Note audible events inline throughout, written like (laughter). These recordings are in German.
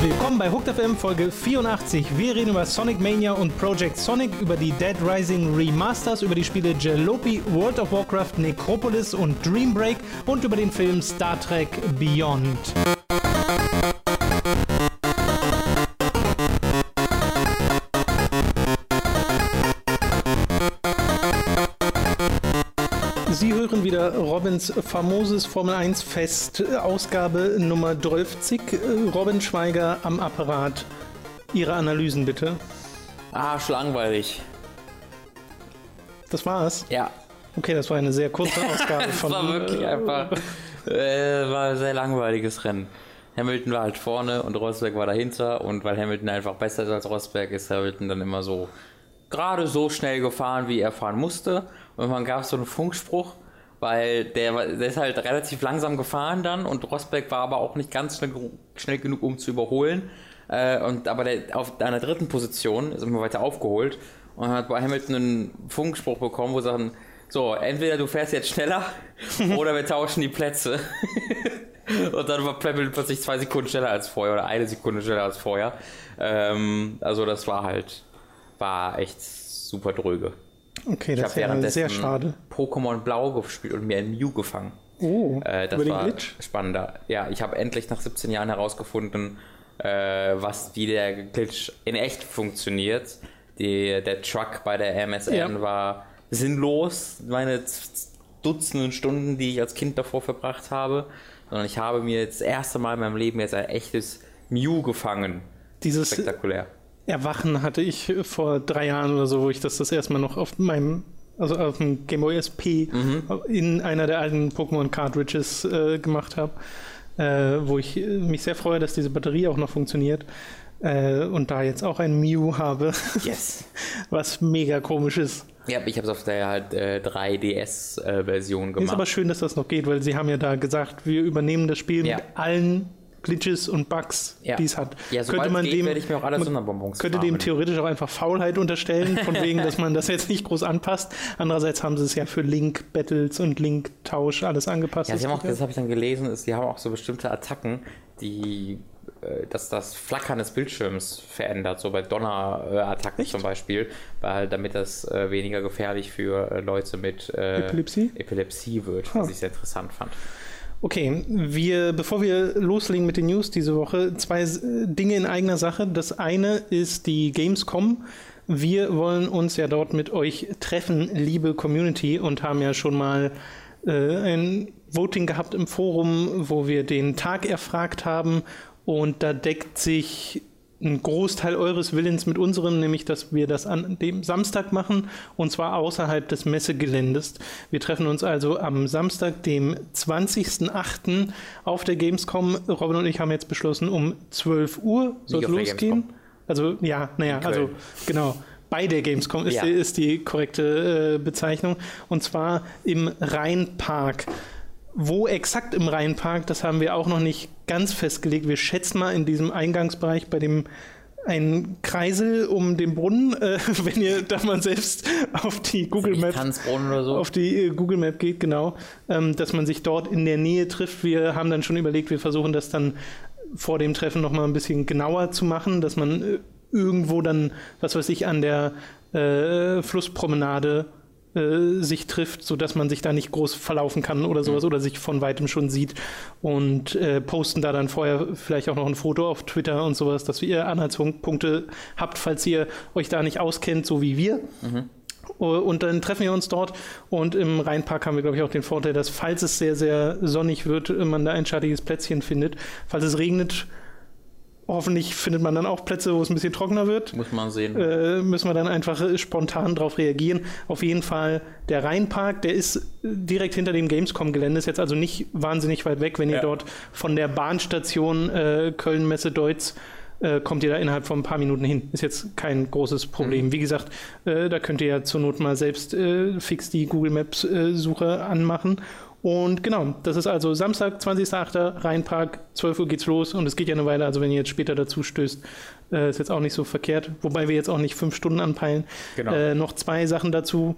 Willkommen bei Hooked FM Folge 84. Wir reden über Sonic Mania und Project Sonic, über die Dead Rising Remasters, über die Spiele Jalopy, World of Warcraft, Necropolis und Dream Break und über den Film Star Trek Beyond. Wieder Robins famoses Formel 1 Fest, Ausgabe Nummer 12. Robin Schweiger am Apparat. Ihre Analysen bitte. Arschlangweilig. Das war's. Ja. Okay, das war eine sehr kurze (laughs) Ausgabe Das von. war wirklich einfach. Äh, war ein sehr langweiliges Rennen. Hamilton war halt vorne und Rosberg war dahinter und weil Hamilton einfach besser ist als Rosberg, ist Hamilton dann immer so gerade so schnell gefahren, wie er fahren musste. Und man gab so einen Funkspruch, weil der, der ist halt relativ langsam gefahren dann und Rosberg war aber auch nicht ganz schnell, schnell genug, um zu überholen. Äh, und aber der auf einer dritten Position ist immer weiter aufgeholt und hat bei Hamilton einen Funkspruch bekommen, wo sie sagen, so, entweder du fährst jetzt schneller (laughs) oder wir tauschen die Plätze. (laughs) Und dann war Hamilton plötzlich zwei Sekunden schneller als vorher oder eine Sekunde schneller als vorher. Ähm, also das war halt, war echt super dröge. Okay, Ich das ist ja sehr schade. Pokémon Blau gespielt und mir ein Mew gefangen. Oh, Äh, das war Glitch? spannender. Ja, ich habe endlich nach 17 Jahren herausgefunden, äh, was wie der Glitch in echt funktioniert. Die, der Truck bei der MSN Ja. war sinnlos. Meine Dutzenden Stunden, die ich als Kind davor verbracht habe. Sondern ich habe mir jetzt das erste Mal in meinem Leben jetzt ein echtes Mew gefangen. Dieses Spektakulär. Erwachen hatte ich vor drei Jahren oder so, wo ich das das erste Mal noch auf meinem, also auf dem Game Boy SP Mhm. in einer der alten Pokémon Cartridges äh, gemacht habe, äh, wo ich äh, mich sehr freue, dass diese Batterie auch noch funktioniert. Äh, und da jetzt auch ein Mew habe, Yes. (laughs) was mega komisch ist. Ja, ich habe es auf der halt, äh, 3DS-Version Ist gemacht. aber schön, dass das noch geht, weil sie haben ja da gesagt, wir übernehmen das Spiel Ja. mit allen Glitches und Bugs, Ja. die es hat. Ja, sobald es geht, werde ich mir auch alle man Sonderbonbons könnte dem farmen. theoretisch auch einfach Faulheit unterstellen, von (laughs) wegen, dass man das jetzt nicht groß anpasst. Andererseits haben sie es ja für Link-Battles und Link-Tausch alles angepasst. Ja, sie haben auch, das habe ich dann gelesen, ist, sie haben auch so bestimmte Attacken, die äh, dass das Flackern des Bildschirms verändert, so bei Donner-Attacken zum Beispiel, weil damit das äh, weniger gefährlich für äh, Leute mit äh, Epilepsie? Epilepsie wird, was ich sehr interessant fand. Okay, wir, bevor wir loslegen mit den News diese Woche, zwei Dinge in eigener Sache. Das eine ist die Gamescom. Wir wollen uns ja dort mit euch treffen, liebe Community, und haben ja schon mal äh, ein Voting gehabt im Forum, wo wir den Tag erfragt haben. Und da deckt sich ein Großteil eures Willens mit unserem, nämlich dass wir das an dem Samstag machen und zwar außerhalb des Messegeländes. Wir treffen uns also am Samstag, dem 20.08. auf der Gamescom. Robin und ich haben jetzt beschlossen, um 12 Uhr soll es losgehen. Also ja, naja, also genau. Bei der Gamescom ist, Ja. die, ist die korrekte äh, Bezeichnung. Und zwar im Rheinpark. Wo exakt im Rheinpark, das haben wir auch noch nicht ganz festgelegt. Wir schätzen mal in diesem Eingangsbereich bei dem ein Kreisel um den Brunnen, äh, (laughs) wenn ihr da mal selbst auf die Google oder so. auf die äh, Google Map geht, genau, ähm, dass man sich dort in der Nähe trifft. Wir haben dann schon überlegt, wir versuchen das dann vor dem Treffen nochmal ein bisschen genauer zu machen, dass man äh, irgendwo dann, was weiß ich, an der äh, Flusspromenade äh, sich trifft, sodass man sich da nicht groß verlaufen kann oder sowas oder sich von weitem schon sieht und äh, posten da dann vorher vielleicht auch noch ein Foto auf Twitter und sowas, dass ihr Anhaltspunkte habt, falls ihr euch da nicht auskennt, so wie wir. Und dann treffen wir uns dort und im Rheinpark haben wir, glaube ich, auch den Vorteil, dass falls es sehr, sehr sonnig wird, man da ein schattiges Plätzchen findet. Falls es regnet, hoffentlich findet man dann auch Plätze, wo es ein bisschen trockener wird. Muss man sehen. Äh, müssen wir dann einfach äh, spontan darauf reagieren. Auf jeden Fall der Rheinpark, der ist äh, direkt hinter dem Gamescom-Gelände, ist jetzt also nicht wahnsinnig weit weg, wenn ihr Ja. dort von der Bahnstation äh, Köln-Messe-Deutz äh, kommt ihr da innerhalb von ein paar Minuten hin. Ist jetzt kein großes Problem. Wie gesagt, äh, da könnt ihr ja zur Not mal selbst fix die Google Maps-Suche anmachen. Und genau, das ist also Samstag, 20.08. Rheinpark, 12 Uhr geht's los und es geht ja eine Weile. Also wenn ihr jetzt später dazu stößt, äh, ist jetzt auch nicht so verkehrt. Wobei wir jetzt auch nicht fünf Stunden anpeilen. Genau. Äh, noch zwei Sachen dazu.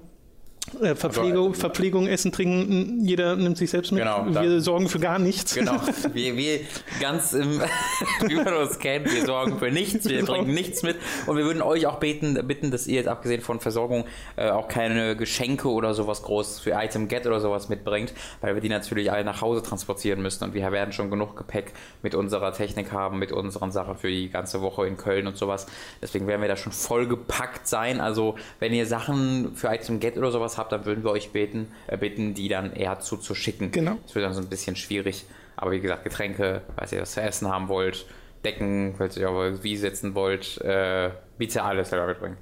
Äh, Verpflegung, also, Verpflegung, Essen, Trinken, jeder nimmt sich selbst mit. Genau, wir sorgen für gar nichts. Genau, (laughs) wir, wir ganz im, (laughs) wie man uns kennt, wir sorgen für nichts, wir genau. bringen nichts mit und wir würden euch auch beten, bitten, dass ihr jetzt abgesehen von Versorgung äh, auch keine Geschenke oder sowas groß für Item Get oder sowas mitbringt, weil wir die natürlich alle nach Hause transportieren müssen und wir werden schon genug Gepäck mit unserer Technik haben, mit unseren Sachen für die ganze Woche in Köln und sowas. Deswegen werden wir da schon vollgepackt sein. Also wenn ihr Sachen für Item Get oder sowas habt, dann würden wir euch beten, äh, bitten, die dann eher zuzuschicken. Genau. Das wird dann so ein bisschen schwierig. Aber wie gesagt, Getränke, falls ihr das zu essen haben wollt, Decken, falls ihr auf wie sitzen wollt, äh, bitte alles selber mitbringen.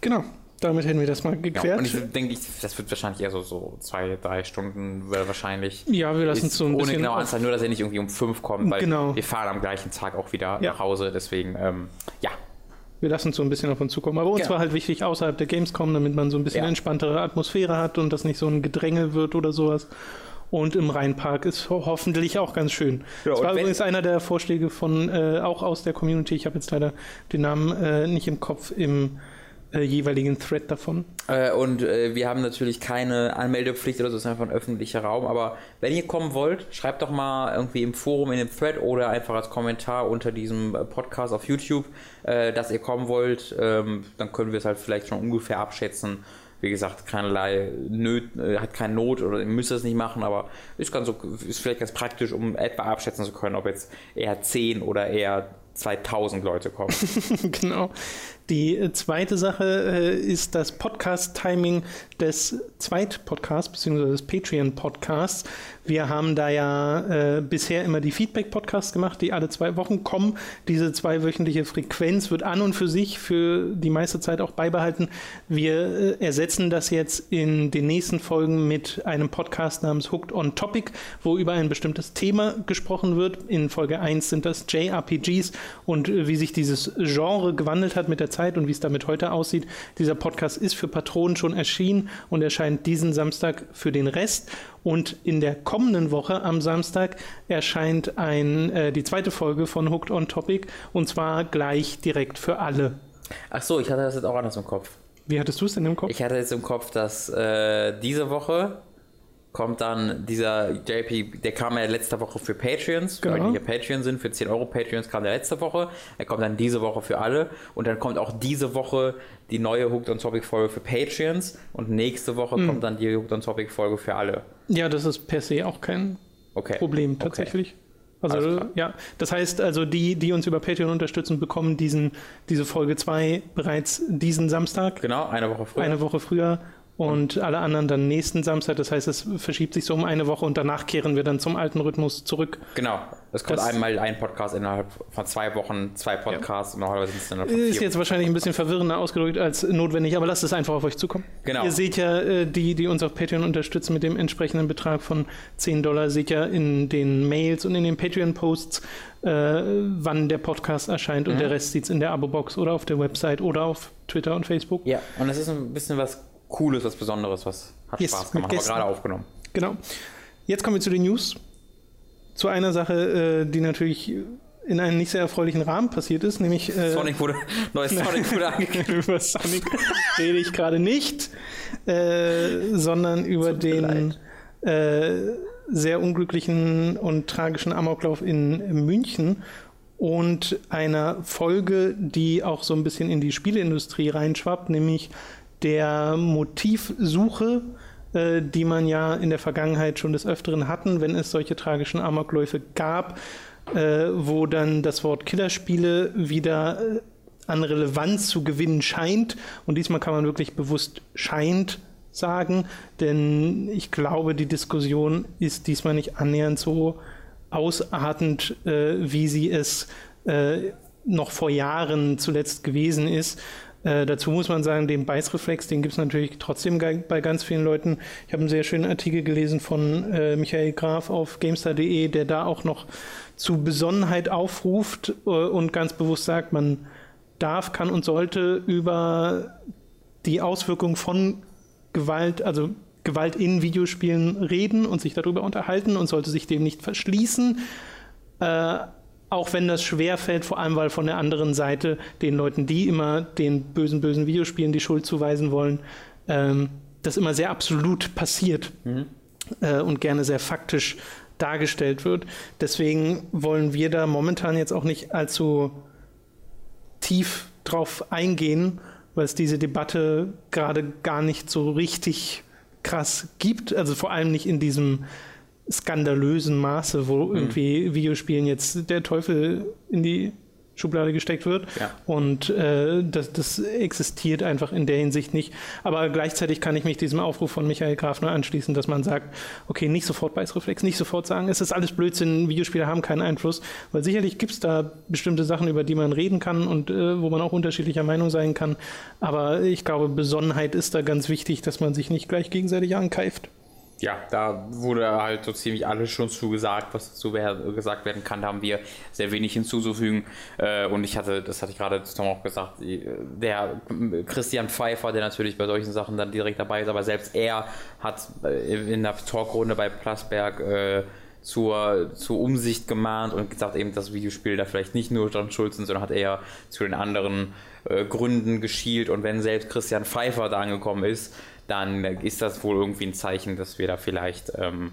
Genau. Damit hätten wir das mal geklärt. Ja, und ich denke, das wird wahrscheinlich eher so, so zwei, drei Stunden wahrscheinlich. Ja, wir lassen es so ein ohne bisschen. Ohne genaue Anzahl, nur dass er nicht irgendwie um fünf kommt, weil genau. wir fahren am gleichen Tag auch wieder ja. nach Hause. Deswegen, ähm, ja, wir lassen es so ein bisschen auf uns zukommen. Aber uns ja. war halt wichtig, außerhalb der Gamescom, damit man so ein bisschen ja. entspanntere Atmosphäre hat und das nicht so ein Gedränge wird oder sowas. Und im Rheinpark ist ho hoffentlich auch ganz schön. Ja, das war übrigens einer der Vorschläge von, äh, auch aus der Community. Ich habe jetzt leider den Namen äh, nicht im Kopf im äh, jeweiligen Thread davon. Äh, und äh, wir haben natürlich keine Anmeldepflicht oder so, es ist einfach ein öffentlicher Raum. Aber wenn ihr kommen wollt, schreibt doch mal irgendwie im Forum, in dem Thread oder einfach als Kommentar unter diesem äh, Podcast auf YouTube, äh, dass ihr kommen wollt. Ähm, dann können wir es halt vielleicht schon ungefähr abschätzen. Wie gesagt, keinerlei Nöt, äh, hat keine Not oder ihr müsst es nicht machen, aber ist, ganz, ist vielleicht ganz praktisch, um etwa abschätzen zu können, ob jetzt eher 10 oder eher 2000 Leute kommen. (laughs) genau. Die äh, zweite Sache äh, ist das Podcast-Timing des Zweit-Podcasts bzw. des Patreon-Podcasts. Wir haben da ja äh, bisher immer die Feedback-Podcasts gemacht, die alle zwei Wochen kommen. Diese zweiwöchentliche Frequenz wird an und für sich für die meiste Zeit auch beibehalten. Wir äh, ersetzen das jetzt in den nächsten Folgen mit einem Podcast namens Hooked on Topic, wo über ein bestimmtes Thema gesprochen wird. In Folge 1 sind das JRPGs und äh, wie sich dieses Genre gewandelt hat mit der Zeit und wie es damit heute aussieht. Dieser Podcast ist für Patronen schon erschienen und erscheint diesen Samstag für den Rest. Und in der kommenden Woche am Samstag erscheint ein, äh, die zweite Folge von Hooked on Topic und zwar gleich direkt für alle. Ach so, ich hatte das jetzt auch anders im Kopf. Wie hattest du es denn im Kopf? Ich hatte jetzt im Kopf, dass äh, diese Woche kommt dann dieser JP, der kam ja letzte Woche für Patreons, genau. weil die hier Patreon sind, für 10 Euro Patreons kam der letzte Woche. Er kommt dann diese Woche für alle und dann kommt auch diese Woche die neue Hooked on Topic Folge für Patreons und nächste Woche mhm. kommt dann die Hooked on Topic Folge für alle. Ja, das ist per se auch kein okay. Problem tatsächlich. Okay. Also ja, das heißt also, die, die uns über Patreon unterstützen, bekommen diesen, diese Folge 2 bereits diesen Samstag. Genau, eine Woche früher. Eine Woche früher und alle anderen dann nächsten Samstag. Das heißt, es verschiebt sich so um eine Woche und danach kehren wir dann zum alten Rhythmus zurück. Genau. Es kommt das einmal ein Podcast innerhalb von zwei Wochen, zwei Podcasts ja. und normalerweise sind es dann Ist jetzt wahrscheinlich ein bisschen verwirrender ausgedrückt als notwendig, aber lasst es einfach auf euch zukommen. Genau. Ihr seht ja, äh, die, die uns auf Patreon unterstützen mit dem entsprechenden Betrag von 10 Dollar, seht ja in den Mails und in den Patreon-Posts, äh, wann der Podcast erscheint und mhm. der Rest sieht es in der Abo-Box oder auf der Website oder auf Twitter und Facebook. Ja, und es ist ein bisschen was Cooles, was Besonderes, was hat yes, Spaß gemacht, haben gerade aufgenommen. Genau. Jetzt kommen wir zu den News. Zu einer Sache, äh, die natürlich in einem nicht sehr erfreulichen Rahmen passiert ist, nämlich äh, Sonic wurde neues (laughs) Sonic wurde angekündigt. über Sonic rede ich gerade nicht, äh, sondern über den äh, sehr unglücklichen und tragischen Amoklauf in München und einer Folge, die auch so ein bisschen in die Spieleindustrie reinschwappt, nämlich der Motivsuche, äh, die man ja in der Vergangenheit schon des Öfteren hatten, wenn es solche tragischen Amokläufe gab, äh, wo dann das Wort Killerspiele wieder äh, an Relevanz zu gewinnen scheint. Und diesmal kann man wirklich bewusst scheint sagen, denn ich glaube, die Diskussion ist diesmal nicht annähernd so ausartend, äh, wie sie es äh, noch vor Jahren zuletzt gewesen ist. Äh, dazu muss man sagen, den Beißreflex, den gibt es natürlich trotzdem bei ganz vielen Leuten. Ich habe einen sehr schönen Artikel gelesen von äh, Michael Graf auf gamestar.de, der da auch noch zu Besonnenheit aufruft äh, und ganz bewusst sagt, man darf, kann und sollte über die Auswirkungen von Gewalt, also Gewalt in Videospielen reden und sich darüber unterhalten und sollte sich dem nicht verschließen. Äh, auch wenn das schwer fällt, vor allem weil von der anderen Seite den Leuten, die immer den bösen, bösen Videospielen die Schuld zuweisen wollen, ähm, das immer sehr absolut passiert Mhm. äh, und gerne sehr faktisch dargestellt wird. Deswegen wollen wir da momentan jetzt auch nicht allzu tief drauf eingehen, weil es diese Debatte gerade gar nicht so richtig krass gibt. Also vor allem nicht in diesem skandalösen Maße, wo Mhm. irgendwie Videospielen jetzt der Teufel in die Schublade gesteckt wird. Ja. Und äh, das, das existiert einfach in der Hinsicht nicht. Aber gleichzeitig kann ich mich diesem Aufruf von Michael Grafner anschließen, dass man sagt, okay, nicht sofort Beißreflex, nicht sofort sagen, es ist alles Blödsinn, Videospiele haben keinen Einfluss. Weil sicherlich gibt es da bestimmte Sachen, über die man reden kann und äh, wo man auch unterschiedlicher Meinung sein kann. Aber ich glaube, Besonnenheit ist da ganz wichtig, dass man sich nicht gleich gegenseitig ankeift. Ja, da wurde halt so ziemlich alles schon zugesagt, was dazu gesagt werden kann. Da haben wir sehr wenig hinzuzufügen. Äh, Und ich hatte, das hatte ich gerade zu Tom auch gesagt, die- der Christian Pfeiffer, der natürlich bei solchen Sachen dann direkt dabei ist, aber selbst er hat äh, in der Talkrunde bei Plasberg äh, zur, zur Umsicht gemahnt und gesagt eben, dass Videospiele da vielleicht nicht nur schuld sind, sondern hat eher zu den anderen äh, Gründen geschielt. Und wenn selbst Christian Pfeiffer da angekommen ist, dann ist das wohl irgendwie ein Zeichen, dass wir da vielleicht, ähm,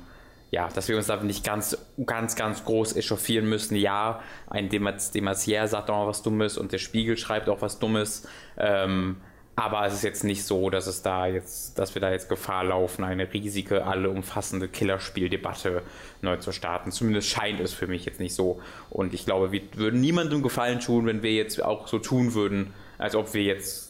ja, dass wir uns da nicht ganz, ganz, ganz groß echauffieren müssen. Ja, ein Demas- Demasier sagt auch was Dummes und der Spiegel schreibt auch was Dummes. Ähm, aber es ist jetzt nicht so, dass es da jetzt, dass wir da jetzt Gefahr laufen, eine riesige, alle umfassende Killerspieldebatte neu zu starten. Zumindest scheint es für mich jetzt nicht so. Und ich glaube, wir würden niemandem Gefallen tun, wenn wir jetzt auch so tun würden, als ob wir jetzt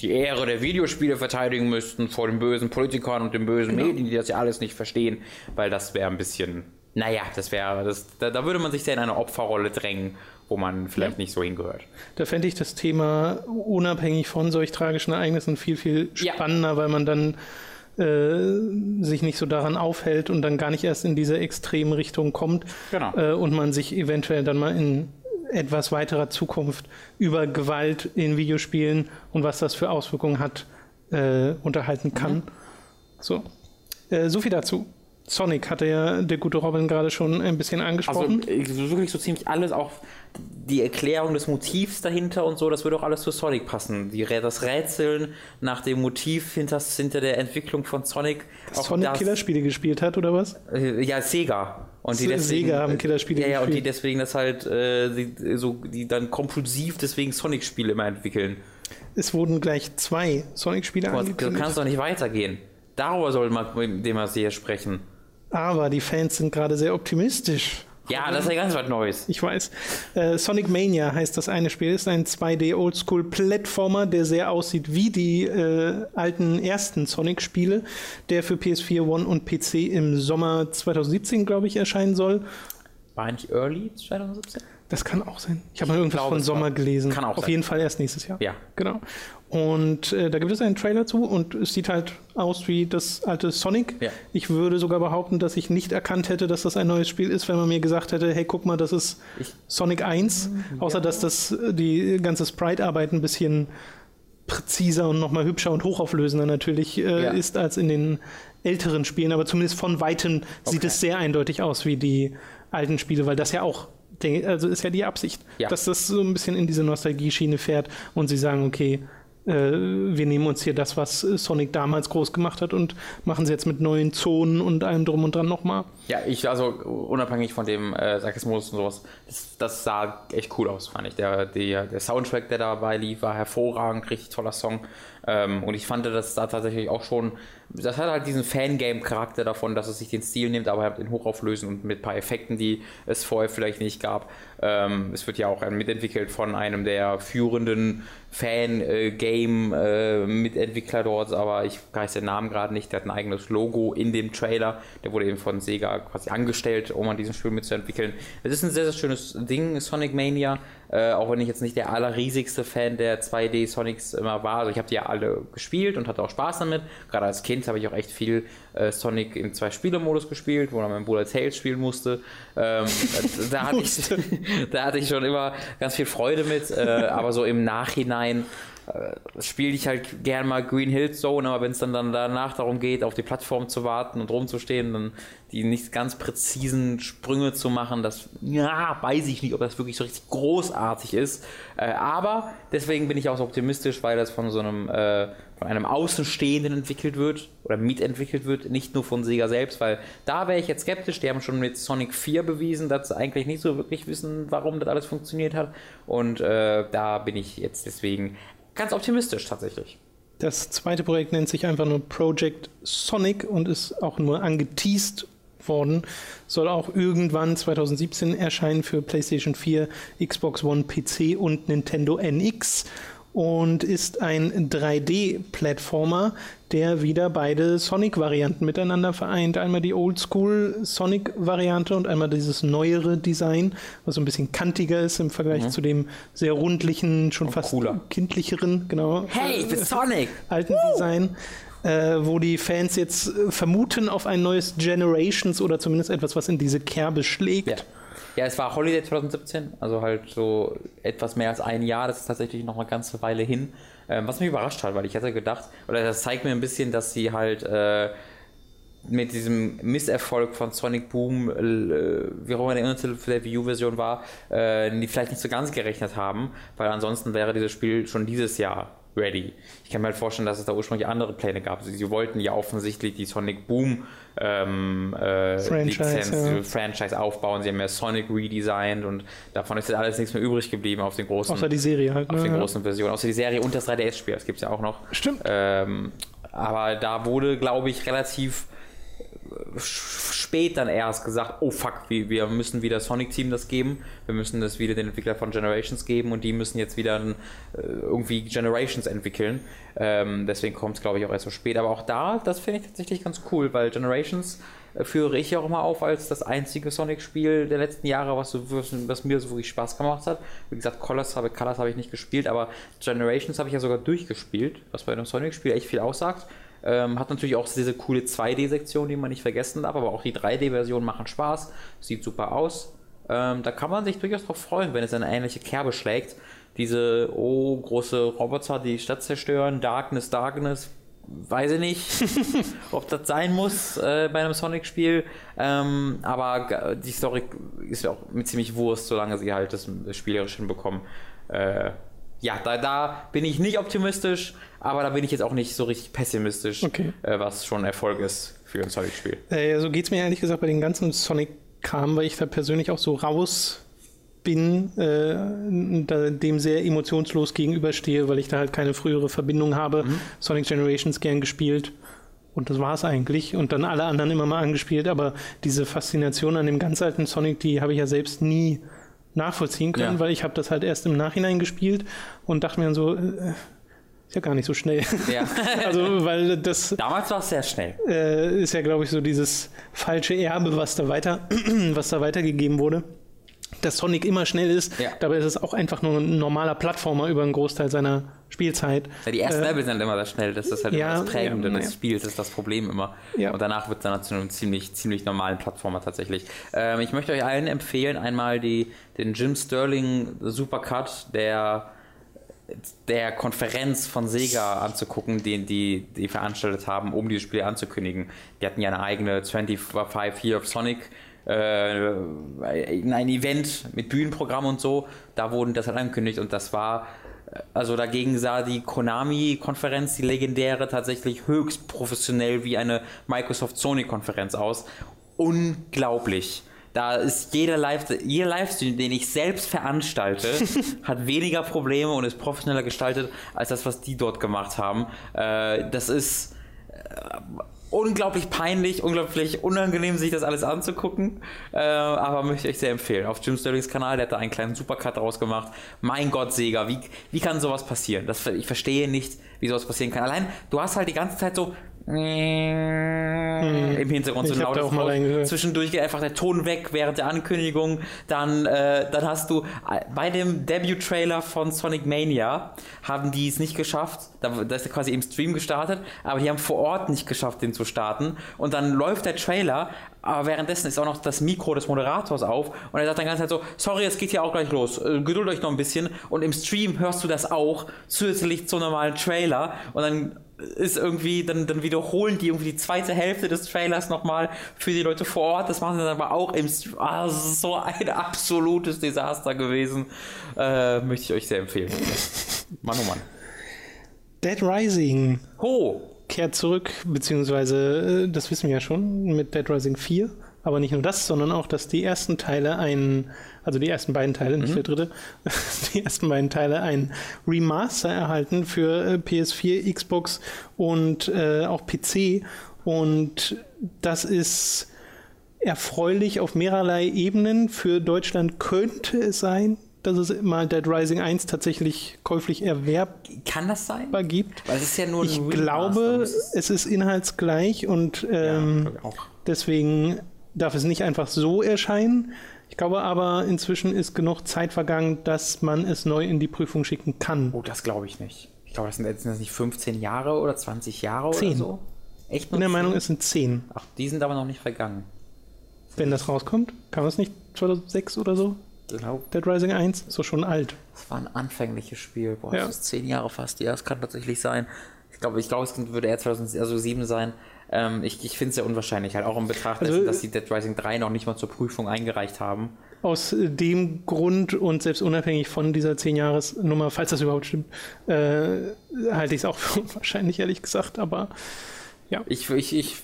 die Ehre der Videospiele verteidigen müssten vor den bösen Politikern und den bösen Medien, die das ja alles nicht verstehen, weil das wäre ein bisschen, naja, das wäre, das, da, da würde man sich sehr in eine Opferrolle drängen, wo man vielleicht nicht so hingehört. Da fände ich das Thema unabhängig von solch tragischen Ereignissen viel, viel Ja. spannender, weil man dann äh, sich nicht so daran aufhält und dann gar nicht erst in diese extremen Richtung kommt Genau. äh, und man sich eventuell dann mal in etwas weiterer Zukunft über Gewalt in Videospielen und was das für Auswirkungen hat, äh, unterhalten kann. So. Äh, so viel dazu. Sonic hatte ja der gute Robin gerade schon ein bisschen Also angesprochen. äh, wirklich so ziemlich alles, auch die Erklärung des Motivs dahinter und so, das würde auch alles zu Sonic passen. Die, das Rätseln nach dem Motiv hinter, hinter der Entwicklung von Sonic. auch Sonic das- Killerspiele gespielt hat oder was? Äh, Ja, Sega. Und die deswegen, Sega haben Killerspiele Ja, ja, und die deswegen das halt, äh, die, so, die dann kompulsiv deswegen Sonic-Spiele immer entwickeln. Es wurden gleich zwei Sonic-Spiele angekündigt. kann es doch nicht weitergehen. Darüber soll man mit dem hier sprechen. Aber die Fans sind gerade sehr optimistisch. Ja, das ist ja ganz was Neues. Ich weiß. Äh, Sonic Mania heißt das eine Spiel. Ist ein 2D Oldschool Plattformer, der sehr aussieht wie die äh, alten ersten Sonic-Spiele, der für PS4, One und PC im Sommer 2017, glaube ich, erscheinen soll. War nicht Early 2017? Das kann auch sein. Ich habe mal irgendwas glaube, von Sommer gelesen. kann auch Auf sein. jeden Fall erst nächstes Jahr. Ja. Genau. Und äh, da gibt es einen Trailer zu und es sieht halt aus wie das alte Sonic. Ja. Ich würde sogar behaupten, dass ich nicht erkannt hätte, dass das ein neues Spiel ist, wenn man mir gesagt hätte, hey, guck mal, das ist Ich- Sonic 1. Außer, dass das äh, die ganze Sprite-Arbeit ein bisschen präziser und nochmal hübscher und hochauflösender natürlich äh, Ja. ist als in den älteren Spielen. Aber zumindest von Weitem sieht Okay. es sehr eindeutig aus wie die alten Spiele, weil das ja auch, also ist ja die Absicht, Ja. dass das so ein bisschen in diese Nostalgie-Schiene fährt und sie sagen, okay, äh, wir nehmen uns hier das, was Sonic damals groß gemacht hat und machen sie jetzt mit neuen Zonen und allem drum und dran nochmal. Ja, ich, also unabhängig von dem äh, Sarkismus und sowas, das, das sah echt cool aus, fand ich. Der, der, der Soundtrack, der dabei lief, war hervorragend, richtig toller Song. Ähm, und ich fand, das da tatsächlich auch schon, das hat halt diesen Fangame-Charakter davon, dass es sich den Stil nimmt, aber halt in Hochauflösen und mit ein paar Effekten, die es vorher vielleicht nicht gab. Ähm, es wird ja auch mitentwickelt von einem der führenden Fan-Game-Mitentwickler dort, aber ich weiß den Namen gerade nicht. Der hat ein eigenes Logo in dem Trailer. Der wurde eben von Sega quasi angestellt, um an diesem Spiel mitzuentwickeln. Es ist ein sehr, sehr schönes Ding, Sonic Mania. Äh, auch wenn ich jetzt nicht der allerriesigste Fan der 2D Sonics immer war. Also ich habe die ja alle gespielt und hatte auch Spaß damit. Gerade als Kind habe ich auch echt viel äh, Sonic im Zwei-Spieler-Modus gespielt, wo dann mein Bruder Tails spielen musste. Ähm, da, hatte (laughs) ich, (laughs) da hatte ich schon immer ganz viel Freude mit. Äh, aber so im Nachhinein spiele ich halt gern mal Green Hill Zone, aber wenn es dann, dann danach darum geht, auf die Plattform zu warten und rumzustehen, dann die nicht ganz präzisen Sprünge zu machen, das ja, weiß ich nicht, ob das wirklich so richtig großartig ist. Äh, aber deswegen bin ich auch so optimistisch, weil das von so einem äh, von einem Außenstehenden entwickelt wird oder mitentwickelt wird, nicht nur von Sega selbst, weil da wäre ich jetzt skeptisch. Die haben schon mit Sonic 4 bewiesen, dass sie eigentlich nicht so wirklich wissen, warum das alles funktioniert hat. Und äh, da bin ich jetzt deswegen ganz optimistisch tatsächlich. Das zweite Projekt nennt sich einfach nur Project Sonic und ist auch nur angeteased worden. Soll auch irgendwann 2017 erscheinen für PlayStation 4, Xbox One, PC und Nintendo NX und ist ein 3D-Plattformer, der wieder beide Sonic-Varianten miteinander vereint. Einmal die Oldschool Sonic-Variante und einmal dieses neuere Design, was so ein bisschen kantiger ist im Vergleich mhm. zu dem sehr rundlichen, schon und fast cooler. kindlicheren, genau. Hey, ich bin Sonic! Alten Woo! Design. Äh, wo die Fans jetzt äh, vermuten auf ein neues Generations oder zumindest etwas, was in diese Kerbe schlägt. Ja. Ja, es war Holiday 2017, also halt so etwas mehr als ein Jahr. Das ist tatsächlich noch eine ganze Weile hin. Ähm, was mich überrascht hat, weil ich hätte gedacht, oder das zeigt mir ein bisschen, dass sie halt äh, mit diesem Misserfolg von Sonic Boom, äh, wie auch immer der Untertitel für der Wii U-Version war, äh, die vielleicht nicht so ganz gerechnet haben, weil ansonsten wäre dieses Spiel schon dieses Jahr ready. Ich kann mir halt vorstellen, dass es da ursprünglich andere Pläne gab. Sie, sie wollten ja offensichtlich die Sonic Boom ähm, äh, Franchise, Lizenz, ja. Franchise aufbauen. Sie haben ja Sonic redesigned und davon ist jetzt alles nichts mehr übrig geblieben auf den großen. Außer die Serie halt. Auf ne? den großen Versionen. Außer die Serie und das 3DS-Spiel, das gibt es ja auch noch. Stimmt. Ähm, aber da wurde, glaube ich, relativ spät dann erst gesagt, oh fuck, wir, müssen wieder Sonic Team das geben, wir müssen das wieder den Entwickler von Generations geben und die müssen jetzt wieder äh, irgendwie Generations entwickeln. Ähm, deswegen kommt es, glaube ich, auch erst so spät. Aber auch da, das finde ich tatsächlich ganz cool, weil Generations äh, führe ich auch immer auf als das einzige Sonic-Spiel der letzten Jahre, was, so, was mir so wirklich Spaß gemacht hat. Wie gesagt, Colors habe, Colors habe ich nicht gespielt, aber Generations habe ich ja sogar durchgespielt, was bei einem Sonic-Spiel echt viel aussagt. Ähm, hat natürlich auch diese coole 2D-Sektion, die man nicht vergessen darf, aber auch die 3D-Version machen Spaß, sieht super aus. Ähm, da kann man sich durchaus drauf freuen, wenn es eine ähnliche Kerbe schlägt. Diese, oh, große Roboter, die Stadt zerstören, Darkness, Darkness, weiß ich nicht, (laughs) ob das sein muss äh, bei einem Sonic-Spiel. Ähm, aber die Story ist ja auch mit ziemlich Wurst, solange sie halt das, das spielerisch hinbekommen. Äh, ja, da, da bin ich nicht optimistisch, aber da bin ich jetzt auch nicht so richtig pessimistisch, okay. äh, was schon Erfolg ist für ein Sonic-Spiel. Äh, so geht es mir ehrlich gesagt bei den ganzen Sonic-Kram, weil ich da persönlich auch so raus bin, äh, dem sehr emotionslos gegenüberstehe, weil ich da halt keine frühere Verbindung habe. Mhm. Sonic Generations gern gespielt. Und das war es eigentlich. Und dann alle anderen immer mal angespielt. Aber diese Faszination an dem ganz alten Sonic, die habe ich ja selbst nie nachvollziehen können, ja. weil ich habe das halt erst im Nachhinein gespielt und dachte mir dann so, äh, ist ja gar nicht so schnell. Ja. (laughs) also, weil das. Damals war es sehr schnell. Äh, ist ja, glaube ich, so dieses falsche Erbe, was da weiter, (clears throat) was da weitergegeben wurde. Dass Sonic immer schnell ist, ja. dabei ist es auch einfach nur ein normaler Plattformer über einen Großteil seiner Spielzeit. Ja, die ersten äh, Level sind immer sehr schnell, das ist halt ja, immer das Prägende ja, des Spiels, das ist das Problem immer. Und danach wird es dann zu einem ziemlich, ziemlich normalen Plattformer tatsächlich. Ähm, ich möchte euch allen empfehlen, einmal die, den Jim Sterling Supercut, der der Konferenz von Sega anzugucken, den die, die veranstaltet haben, um dieses Spiel anzukündigen. Die hatten ja eine eigene 25 Year of Sonic, äh, ein Event mit Bühnenprogramm und so. Da wurden das halt angekündigt und das war, also dagegen sah die Konami-Konferenz, die legendäre, tatsächlich höchst professionell wie eine Microsoft-Sony-Konferenz aus. Unglaublich. Da ist jeder, Live jeder Livestream, den ich selbst veranstalte, (laughs) hat weniger Probleme und ist professioneller gestaltet als das, was die dort gemacht haben. Äh, das ist äh, unglaublich peinlich, unglaublich unangenehm, sich das alles anzugucken. Äh, aber möchte ich sehr empfehlen. Auf Jim Sterlings Kanal, der hat da einen kleinen Supercut draus gemacht. Mein Gott, Sega, wie, wie kann sowas passieren? Das, ich verstehe nicht, wie sowas passieren kann. Allein, du hast halt die ganze Zeit so hm. im Hintergrund so laut auch mal zwischendurch geht einfach der Ton weg während der Ankündigung. Dann äh, dann hast du äh, bei dem Debut Trailer von Sonic Mania haben die es nicht geschafft. Da, da ist er quasi im Stream gestartet aber die haben vor Ort nicht geschafft den zu starten. Und dann läuft der Trailer aber währenddessen ist auch noch das Mikro des Moderators auf. Und er sagt dann ganz halt so, sorry, es geht ja auch gleich los, äh, geduld euch noch ein bisschen. Und im Stream hörst du das auch, zusätzlich zum normalen Trailer. Und dann ist irgendwie, dann, dann wiederholen die irgendwie die zweite Hälfte des Trailers nochmal für die Leute vor Ort. Das machen sie dann aber auch im ah, so ein (laughs) absolutes Desaster gewesen. Äh, möchte ich euch sehr empfehlen. (laughs) Mann, oh Mann. Dead Rising Ho! kehrt zurück, beziehungsweise, äh, das wissen wir ja schon, mit Dead Rising 4. Aber nicht nur das, sondern auch, dass die ersten Teile ein, also die ersten beiden Teile, nicht der dritte, (laughs) die ersten beiden Teile ein Remaster erhalten für äh, PS4, Xbox und äh, auch PC. Und das ist erfreulich auf mehrerlei Ebenen. Für Deutschland könnte es sein, dass es mal Dead Rising 1 tatsächlich käuflich erwerbbar Kann das sein? gibt. Weil es ist ja nur ein Ich Remaster, glaube, es ist inhaltsgleich und ja, ähm, auch. deswegen darf es nicht einfach so erscheinen. Ich glaube aber, inzwischen ist genug Zeit vergangen, dass man es neu in die Prüfung schicken kann. Oh, das glaube ich nicht. Ich glaube, das sind jetzt sind das nicht 15 Jahre oder 20 Jahre oder Zehn. so. Echt Ich bin der Meinung, 10? es sind 10. Ach, die sind aber noch nicht vergangen. Wenn das rauskommt, kam es nicht 2006 oder so? Glaube, Dead Rising 1, so schon alt. das war ein anfängliches Spiel. Boah, Ja. das ist 10 Jahre fast. Ja, das kann tatsächlich sein. Ich glaube, ich glaube, es würde eher 2007 sein. Ähm, ich ich finde es sehr unwahrscheinlich, halt auch in Betracht Also, dessen, dass die Dead Rising 3 noch nicht mal zur Prüfung eingereicht haben. Aus äh, dem Grund und selbst unabhängig von dieser 10-Jahres-Nummer, falls das überhaupt stimmt, äh, halte ich es auch für (laughs) unwahrscheinlich, ehrlich gesagt. Aber Ich, ich, ich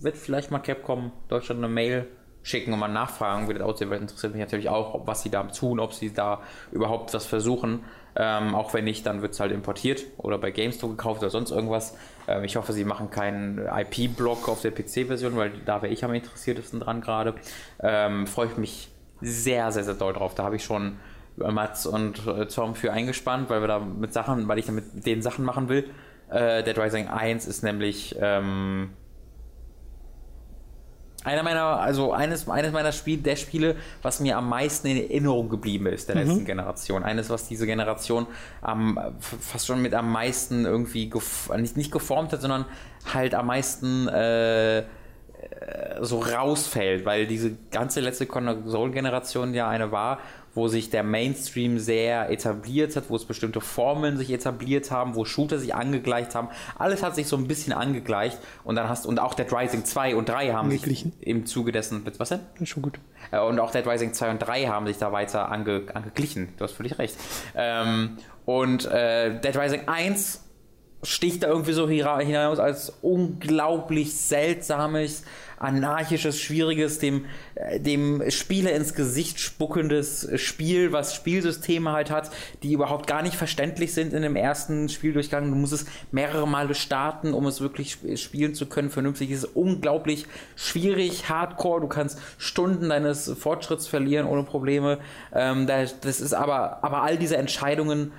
werde vielleicht mal Capcom Deutschland eine Mail schicken und mal nachfragen, wie das aussieht, weil interessiert mich natürlich auch, was sie da tun, ob sie da überhaupt was versuchen. Ähm, auch wenn nicht, dann wird es halt importiert oder bei GameStop gekauft oder sonst irgendwas. Ähm, ich hoffe, sie machen keinen IP-Block auf der PC-Version, weil da wäre ich am interessiertesten dran gerade. Ähm, Freue ich mich sehr, sehr, sehr doll drauf. Da habe ich schon Mats und äh, Tom für eingespannt, weil wir da mit Sachen, weil ich damit mit den Sachen machen will. Äh, Dead Rising 1 ist nämlich ähm, einer meiner, also eines, eines meiner Spiele, der Spiele, was mir am meisten in Erinnerung geblieben ist, der letzten Generation. Eines, was diese Generation am, fast schon mit am meisten irgendwie, nicht, nicht geformt hat, sondern halt am meisten äh, äh, so rausfällt, weil diese ganze letzte Konsolengeneration ja eine war, wo sich der Mainstream sehr etabliert hat, wo es bestimmte Formeln sich etabliert haben, wo Shooter sich angegleicht haben. Alles hat sich so ein bisschen angegleicht und dann hast und auch Dead Rising 2 und 3 haben sich im Zuge dessen, was denn? ist schon gut. Äh, Und auch Dead Rising 2 und 3 haben sich da weiter ange, angeglichen. Du hast völlig recht. Ähm, und äh, Dead Rising 1 sticht da irgendwie so hinaus als unglaublich seltsames, anarchisches, schwieriges, dem, äh, dem Spieler ins Gesicht spuckendes Spiel, was Spielsysteme halt hat, die überhaupt gar nicht verständlich sind in dem ersten Spieldurchgang. Du musst es mehrere Male starten, um es wirklich sp- spielen zu können. Vernünftig Es ist unglaublich schwierig, hardcore. Du kannst Stunden deines Fortschritts verlieren ohne Probleme. Ähm, das ist aber, aber all diese Entscheidungen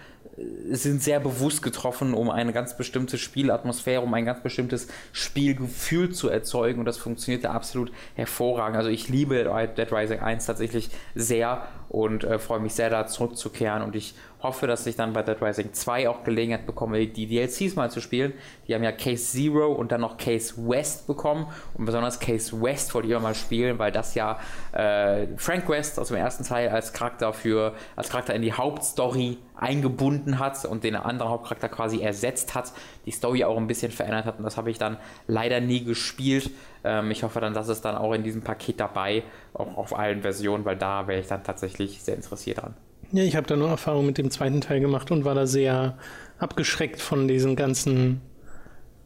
sind sehr bewusst getroffen, um eine ganz bestimmte Spielatmosphäre, um ein ganz bestimmtes Spielgefühl zu erzeugen und das funktioniert da absolut hervorragend. Also ich liebe Dead Rising 1 tatsächlich sehr und äh, freue mich sehr, da zurückzukehren und ich hoffe, dass ich dann bei Dead Rising 2 auch Gelegenheit bekomme, die DLCs mal zu spielen. Die haben ja Case Zero und dann noch Case West bekommen und besonders Case West wollte ich auch mal spielen, weil das ja äh, Frank West aus dem ersten Teil als Charakter für als Charakter in die Hauptstory eingebunden hat und den anderen Hauptcharakter quasi ersetzt hat, die Story auch ein bisschen verändert hat und das habe ich dann leider nie gespielt. Ähm, ich hoffe dann, dass es dann auch in diesem Paket dabei, auch auf allen Versionen, weil da wäre ich dann tatsächlich sehr interessiert dran. Ja, ich habe da nur Erfahrung mit dem zweiten Teil gemacht und war da sehr abgeschreckt von diesen ganzen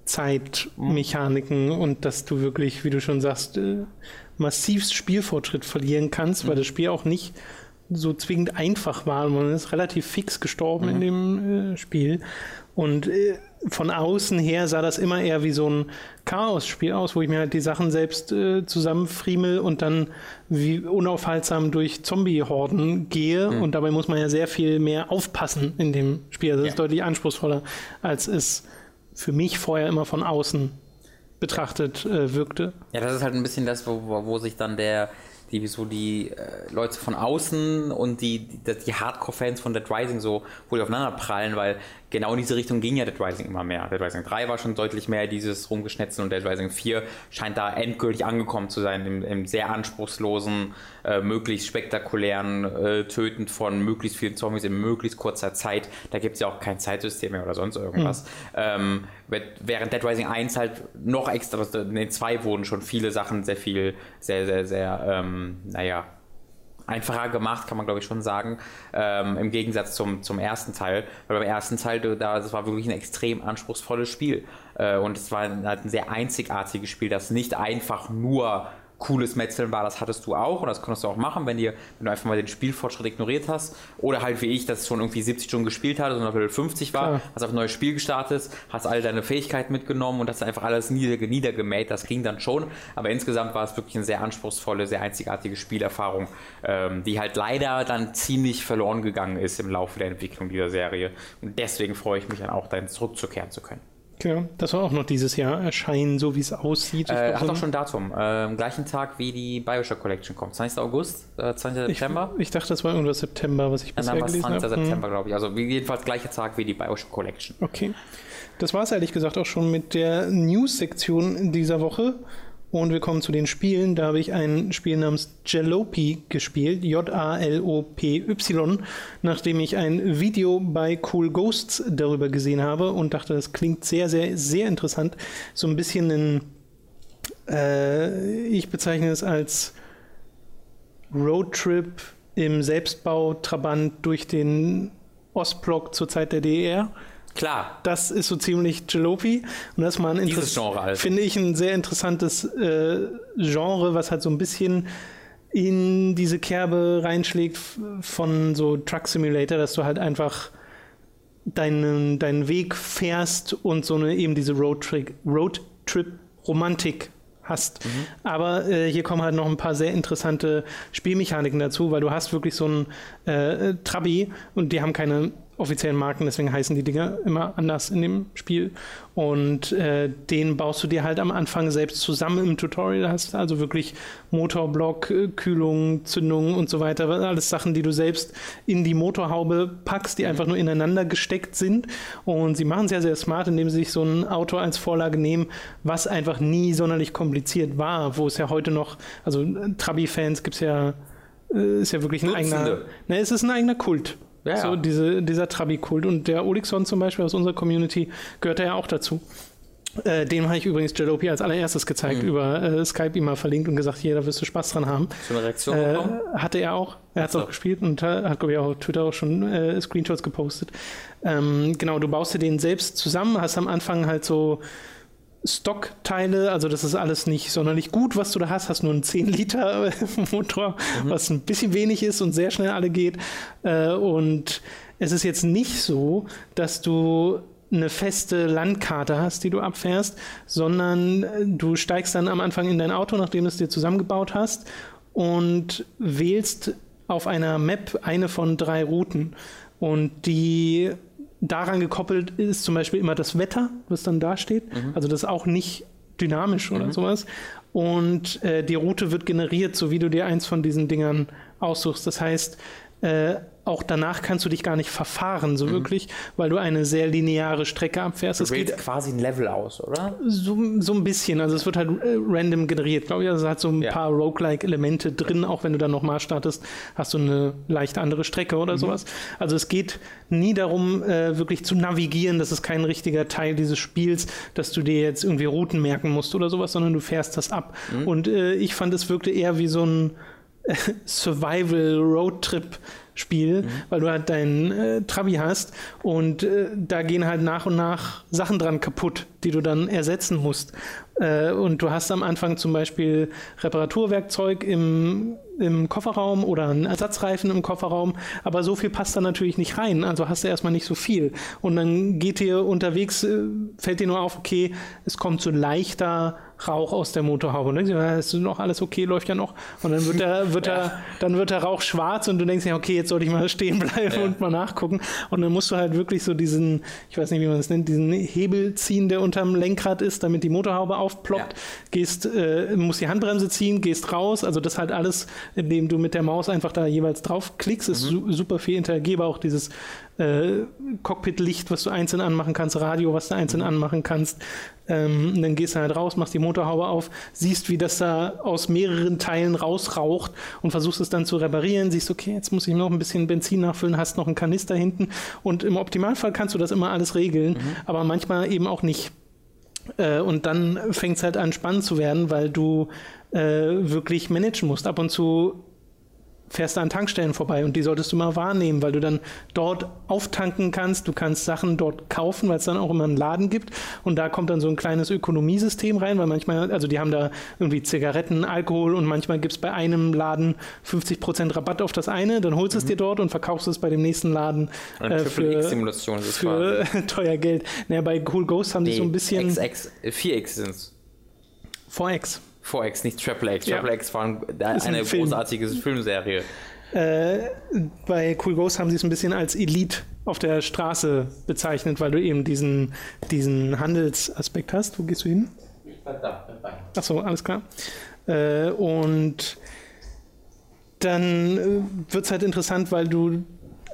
Zeitmechaniken und dass du wirklich, wie du schon sagst, äh, massivst Spielfortschritt verlieren kannst, weil das Spiel auch nicht so zwingend einfach war. Man ist relativ fix gestorben in dem äh, Spiel. Und äh, von außen her sah das immer eher wie so ein Chaos-Spiel aus, wo ich mir halt die Sachen selbst äh, zusammenfriemel und dann wie unaufhaltsam durch Zombie-Horden gehe. Und dabei muss man ja sehr viel mehr aufpassen in dem Spiel. Also Das Ja. ist deutlich anspruchsvoller, als es für mich vorher immer von außen betrachtet äh, wirkte. Ja, das ist halt ein bisschen das, wo, wo, wo sich dann der, die, so die äh, Leute von außen und die, die, die Hardcore-Fans von Dead Rising so wohl aufeinander prallen, weil genau in diese Richtung ging ja Dead Rising immer mehr. Dead Rising 3 war schon deutlich mehr dieses Rumgeschnetzeln und Dead Rising 4 scheint da endgültig angekommen zu sein, im, im sehr anspruchslosen, äh, möglichst spektakulären äh, Töten von möglichst vielen Zombies in möglichst kurzer Zeit. Da gibt es ja auch kein Zeitsystem mehr oder sonst irgendwas. Ähm, während Dead Rising 1 halt noch extra, in den 2 wurden schon viele Sachen sehr viel, sehr, sehr, sehr, ähm, naja, einfacher gemacht, kann man glaube ich schon sagen, ähm, im Gegensatz zum, zum ersten Teil. Weil beim ersten Teil, da, das war wirklich ein extrem anspruchsvolles Spiel. Äh, und es war halt ein sehr einzigartiges Spiel, das nicht einfach nur cooles Metzeln war, das hattest du auch und das konntest du auch machen, wenn, dir, wenn du einfach mal den Spielfortschritt ignoriert hast. Oder halt wie ich, das schon irgendwie 70 Stunden gespielt hatte auf Level 50 war, Klar. hast auf ein neues Spiel gestartet, hast all deine Fähigkeiten mitgenommen und hast einfach alles nieder, niedergemäht. Das ging dann schon, aber insgesamt war es wirklich eine sehr anspruchsvolle, sehr einzigartige Spielerfahrung, ähm, die halt leider dann ziemlich verloren gegangen ist im Laufe der Entwicklung dieser Serie. Und deswegen freue ich mich dann auch, dann zurückzukehren zu können. Genau, das soll auch noch dieses Jahr erscheinen, so wie es aussieht. Äh, hat auch schon ein Datum. Äh, gleichen Tag wie die Bioshock Collection kommt. 20. August, äh, 20. September. Ich, ich, dachte, das war irgendwas September, was ich bisher Dann gelesen habe. 20. September, hm. glaube ich. Also jedenfalls gleicher Tag wie die Bioshock Collection. Okay. Das war es ehrlich gesagt auch schon mit der News-Sektion dieser Woche. Und wir kommen zu den Spielen. Da habe ich ein Spiel namens Jalopy gespielt, J-A-L-O-P-Y, nachdem ich ein Video bei Cool Ghosts darüber gesehen habe und dachte, das klingt sehr, sehr, sehr interessant. So ein bisschen ein, äh, ich bezeichne es als Roadtrip im Selbstbau Trabant durch den Ostblock zur Zeit der DDR. Klar. Das ist so ziemlich Jalopy. Und das ist mal ein Dieses Genre also. finde ich ein sehr interessantes äh, Genre, was halt so ein bisschen in diese Kerbe reinschlägt von so Truck Simulator, dass du halt einfach deinen, deinen Weg fährst und so eine eben diese Roadtrip Roadtrip Romantik hast. Mhm. Aber äh, hier kommen halt noch ein paar sehr interessante Spielmechaniken dazu, weil du hast wirklich so ein äh, Trabi und die haben keine offiziellen Marken, deswegen heißen die Dinger immer anders in dem Spiel. Und äh, den baust du dir halt am Anfang selbst zusammen im Tutorial. Da hast du also wirklich Motorblock, äh, Kühlung, Zündung und so weiter. Alles Sachen, die du selbst in die Motorhaube packst, die einfach nur ineinander gesteckt sind. Und sie machen es ja sehr smart, indem sie sich so ein Auto als Vorlage nehmen, was einfach nie sonderlich kompliziert war, wo es ja heute noch, also Trabi-Fans gibt es ja, äh, ist ja wirklich ein Dutzende. eigener, ne, es ist ein eigener Kult. Ja, so diese, dieser Trabi-Kult. Und der Olixon zum Beispiel aus unserer Community gehört ja auch dazu. Äh, dem habe ich übrigens Jalopy als allererstes gezeigt, mhm. über äh, Skype ihm mal verlinkt und gesagt, hier, da wirst du Spaß dran haben. So eine Reaktion äh, Hatte er auch. Er hat es auch gespielt und hat, glaube ich, auch auf Twitter auch schon äh, Screenshots gepostet. Ähm, genau, du baust dir den selbst zusammen, hast am Anfang halt so Stockteile, also das ist alles nicht sonderlich gut, was du da hast, hast nur einen 10 Liter (laughs) Motor, mhm. was ein bisschen wenig ist und sehr schnell alle geht. Äh, und es ist jetzt nicht so, dass du eine feste Landkarte hast, die du abfährst, sondern du steigst dann am Anfang in dein Auto, nachdem du es dir zusammengebaut hast und wählst auf einer Map eine von drei Routen. Und die daran gekoppelt ist zum Beispiel immer das Wetter, was dann da steht. Mhm. Also das ist auch nicht dynamisch oder mhm. sowas. Und äh, die Route wird generiert, so wie du dir eins von diesen Dingern aussuchst. Das heißt, äh, auch danach kannst du dich gar nicht verfahren, so mhm. wirklich, weil du eine sehr lineare Strecke abfährst. Du wählst quasi ein Level aus, oder? So, so ein bisschen. Also es wird halt äh, random generiert, glaube ich. Also es hat so ein ja. paar Roguelike-Elemente drin. Auch wenn du dann nochmal startest, hast du eine leicht andere Strecke oder mhm. sowas. Also es geht nie darum, äh, wirklich zu navigieren. Das ist kein richtiger Teil dieses Spiels, dass du dir jetzt irgendwie Routen merken musst oder sowas, sondern du fährst das ab. Mhm. Und äh, ich fand, es wirkte eher wie so ein (laughs) Survival Roadtrip Spiel, mhm. weil du halt deinen äh, Trabi hast und äh, da gehen halt nach und nach Sachen dran kaputt, die du dann ersetzen musst. Äh, und du hast am Anfang zum Beispiel Reparaturwerkzeug im, im Kofferraum oder einen Ersatzreifen im Kofferraum, aber so viel passt da natürlich nicht rein, also hast du erstmal nicht so viel. Und dann geht dir unterwegs, äh, fällt dir nur auf, okay, es kommt so leichter Rauch aus der Motorhaube. Und denkst du, ist noch alles okay, läuft ja noch. Und dann wird der, (laughs) wird der, dann wird der Rauch schwarz und du denkst ja, okay, jetzt sollte ich mal stehen bleiben ja. und mal nachgucken. Und dann musst du halt wirklich so diesen, ich weiß nicht, wie man das nennt, diesen Hebel ziehen, der unterm Lenkrad ist, damit die Motorhaube aufploppt. Ja. Gehst, äh, musst die Handbremse ziehen, gehst raus. Also das halt alles, indem du mit der Maus einfach da jeweils drauf klickst, ist mhm. su super viel interagierbar. Auch dieses äh, Cockpit-Licht, was du einzeln anmachen kannst, Radio, was du einzeln mhm. anmachen kannst. Ähm, dann gehst du halt raus, machst die Motorhaube auf, siehst, wie das da aus mehreren Teilen rausraucht und versuchst es dann zu reparieren. Siehst, okay, jetzt muss ich noch ein bisschen Benzin nachfüllen, hast noch einen Kanister hinten. Und im Optimalfall kannst du das immer alles regeln, mhm. aber manchmal eben auch nicht. Äh, und dann fängt es halt an, spannend zu werden, weil du äh, wirklich managen musst. Ab und zu fährst du an Tankstellen vorbei und die solltest du mal wahrnehmen, weil du dann dort auftanken kannst. Du kannst Sachen dort kaufen, weil es dann auch immer einen Laden gibt. Und da kommt dann so ein kleines Ökonomiesystem rein, weil manchmal, also die haben da irgendwie Zigaretten, Alkohol und manchmal gibt es bei einem Laden 50% Rabatt auf das eine, dann holst du mhm. es dir dort und verkaufst es bei dem nächsten Laden äh, für, für (laughs) teuer Geld. Naja, bei Cool Ghost haben nee, die so ein bisschen. XX, 4X sind es. 4X. 4X, nicht Triple X. Triple ja. X war eine großartige Filmserie. Äh, bei Cool Ghost haben sie es ein bisschen als Elite auf der Straße bezeichnet, weil du eben diesen, diesen Handelsaspekt hast. Wo gehst du hin? Achso, alles klar. Äh, und dann äh, wird es halt interessant, weil du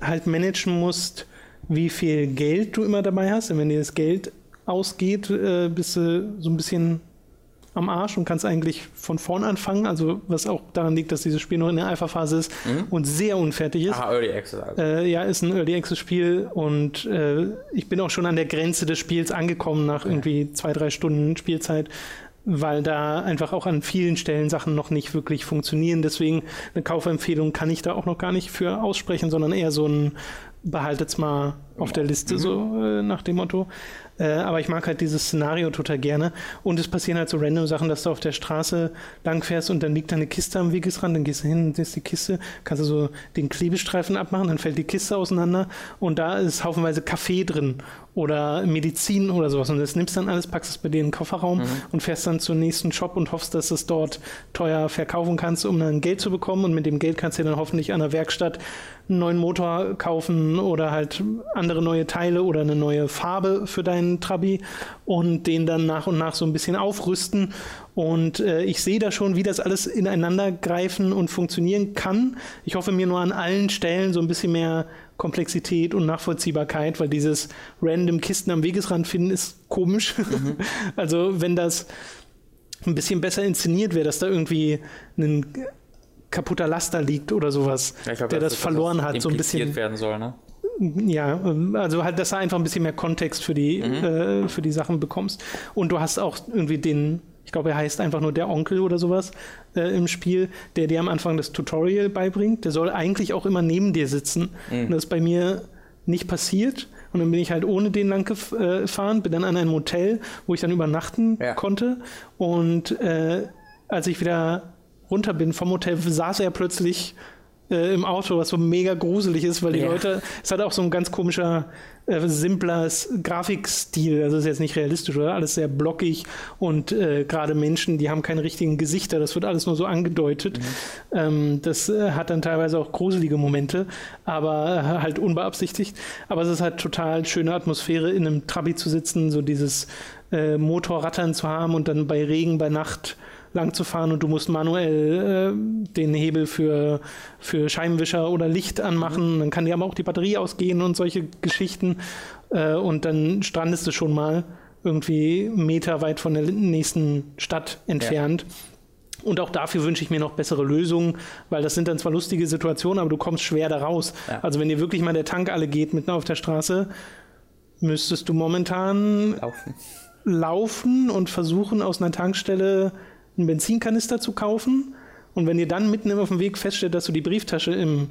halt managen musst, wie viel Geld du immer dabei hast. Und wenn dir das Geld ausgeht, äh, bist du so ein bisschen am Arsch und kannst eigentlich von vorn anfangen. Also was auch daran liegt, dass dieses Spiel noch in der Alpha-Phase ist mhm. und sehr unfertig ist. Ah, Early Access. Also. Äh, ja, ist ein Early Access-Spiel und äh, ich bin auch schon an der Grenze des Spiels angekommen nach irgendwie zwei, drei Stunden Spielzeit weil da einfach auch an vielen Stellen Sachen noch nicht wirklich funktionieren. Deswegen eine Kaufempfehlung kann ich da auch noch gar nicht für aussprechen, sondern eher so ein behaltet's mal auf der Liste, mhm. so äh, nach dem Motto. Äh, aber ich mag halt dieses Szenario total gerne. Und es passieren halt so random Sachen, dass du auf der Straße langfährst und dann liegt da eine Kiste am Wegesrand, dann gehst du hin, ist die Kiste, kannst du so den Klebestreifen abmachen, dann fällt die Kiste auseinander und da ist haufenweise Kaffee drin oder Medizin oder sowas. Und das nimmst dann alles, packst es bei dir in den Kofferraum mhm. und fährst dann zum nächsten Shop und hoffst, dass du es dort teuer verkaufen kannst, um dann Geld zu bekommen. Und mit dem Geld kannst du dann hoffentlich an der Werkstatt einen neuen Motor kaufen oder halt andere neue Teile oder eine neue Farbe für deinen Trabi und den dann nach und nach so ein bisschen aufrüsten. Und äh, ich sehe da schon, wie das alles ineinander greifen und funktionieren kann. Ich hoffe mir nur an allen Stellen so ein bisschen mehr Komplexität und Nachvollziehbarkeit, weil dieses random Kisten am Wegesrand finden ist komisch. Mhm. (laughs) also wenn das ein bisschen besser inszeniert wäre, dass da irgendwie ein kaputter Laster liegt oder sowas, glaub, der das, das verloren hat, so ein bisschen werden soll, ne? Ja, also halt, dass du einfach ein bisschen mehr Kontext für die, mhm. äh, für die Sachen bekommst. Und du hast auch irgendwie den, ich glaube, er heißt einfach nur der Onkel oder sowas äh, im Spiel, der dir am Anfang das Tutorial beibringt. Der soll eigentlich auch immer neben dir sitzen. Mhm. Und das ist bei mir nicht passiert. Und dann bin ich halt ohne den lang äh, gefahren, bin dann an ein Motel, wo ich dann übernachten ja. konnte. Und äh, als ich wieder runter bin vom Hotel, saß er plötzlich äh, im Auto, was so mega gruselig ist, weil die ja. Leute, es hat auch so ein ganz komischer, äh, simpler Grafikstil, also ist jetzt nicht realistisch, oder? Alles sehr blockig und äh, gerade Menschen, die haben keine richtigen Gesichter, das wird alles nur so angedeutet. Mhm. Ähm, das äh, hat dann teilweise auch gruselige Momente, aber äh, halt unbeabsichtigt. Aber es ist halt total schöne Atmosphäre, in einem Trabi zu sitzen, so dieses äh, Motorrattern zu haben und dann bei Regen, bei Nacht lang zu fahren und du musst manuell äh, den Hebel für, für Scheibenwischer oder Licht anmachen. Dann kann dir aber auch die Batterie ausgehen und solche Geschichten. Äh, und dann strandest du schon mal irgendwie Meter weit von der nächsten Stadt entfernt. Ja. Und auch dafür wünsche ich mir noch bessere Lösungen, weil das sind dann zwar lustige Situationen, aber du kommst schwer da raus. Ja. Also wenn dir wirklich mal der Tank alle geht mitten auf der Straße, müsstest du momentan laufen, laufen und versuchen aus einer Tankstelle einen Benzinkanister zu kaufen. Und wenn ihr dann mitten auf dem Weg feststellt, dass du die Brieftasche im,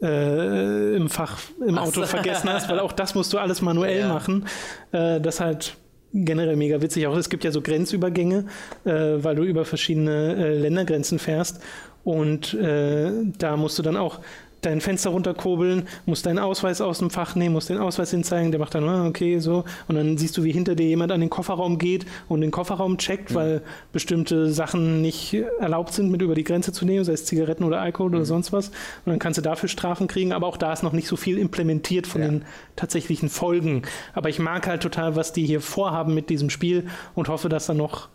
äh, im Fach im Ach Auto so. vergessen hast, weil auch das musst du alles manuell ja. machen, äh, das halt generell mega witzig. Auch es gibt ja so Grenzübergänge, äh, weil du über verschiedene äh, Ländergrenzen fährst. Und äh, da musst du dann auch dein Fenster runterkurbeln, musst deinen Ausweis aus dem Fach nehmen, musst den Ausweis hinzeigen, der macht dann, ah, okay, so. Und dann siehst du, wie hinter dir jemand an den Kofferraum geht und den Kofferraum checkt, mhm. weil bestimmte Sachen nicht erlaubt sind, mit über die Grenze zu nehmen, sei es Zigaretten oder Alkohol mhm. oder sonst was. Und dann kannst du dafür Strafen kriegen, aber auch da ist noch nicht so viel implementiert von ja. den tatsächlichen Folgen. Aber ich mag halt total, was die hier vorhaben mit diesem Spiel und hoffe, dass da noch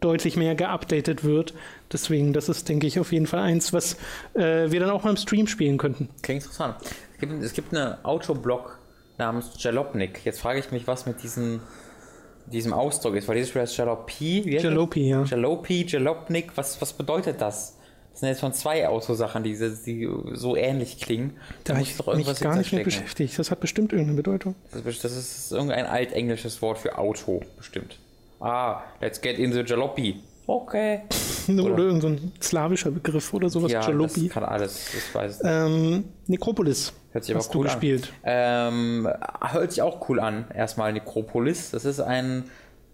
deutlich mehr geupdatet wird. Deswegen, das ist, denke ich, auf jeden Fall eins, was äh, wir dann auch mal im Stream spielen könnten. Okay, interessant. Es gibt, es gibt eine Autoblog namens Jalopnik. Jetzt frage ich mich, was mit diesem, diesem Ausdruck ist, weil dieses Spiel heißt Jalopy. Jalopy, ja. Jalopy, Jalopnik, was, was bedeutet das? Das sind jetzt von zwei Autosachen, die, die so ähnlich klingen. Da, habe ich doch mich gar nicht mehr beschäftigt. Das hat bestimmt irgendeine Bedeutung. Das ist, das ist irgendein altenglisches Wort für Auto, bestimmt. Ah, let's get in the jalopy. Okay. (laughs) oder, oder irgendein so slawischer Begriff oder sowas. Ja, Jalopy. das kann alles, ich weiß ähm, Necropolis. Hört sich aber cool du gespielt. an. Ähm, hört sich auch cool an. Erstmal Necropolis. Das ist ein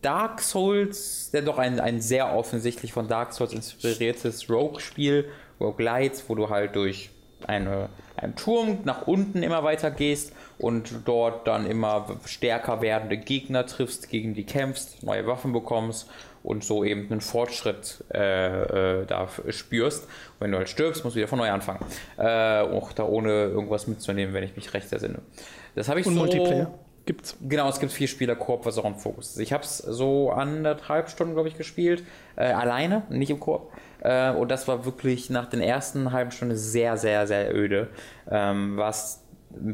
Dark Souls, der doch ein, ein sehr offensichtlich von Dark Souls inspiriertes Rogue-Spiel, Rogue Lights, wo du halt durch eine, einen Turm nach unten immer weiter gehst und dort dann immer stärker werdende Gegner triffst, gegen die kämpfst, neue Waffen bekommst und so eben einen Fortschritt äh, äh, da spürst. Und wenn du halt stirbst, musst du wieder von neu anfangen. Äh, auch da ohne irgendwas mitzunehmen, wenn ich mich recht ersinne. Das habe ich und so. Multiplayer gibt's. Genau, es gibt vier Spieler Koop, was auch ein Fokus ist. Ich habe es so anderthalb Stunden, glaube ich, gespielt. Äh, alleine, nicht im Koop. Äh, und das war wirklich nach den ersten halben Stunden sehr, sehr, sehr öde. Ähm, was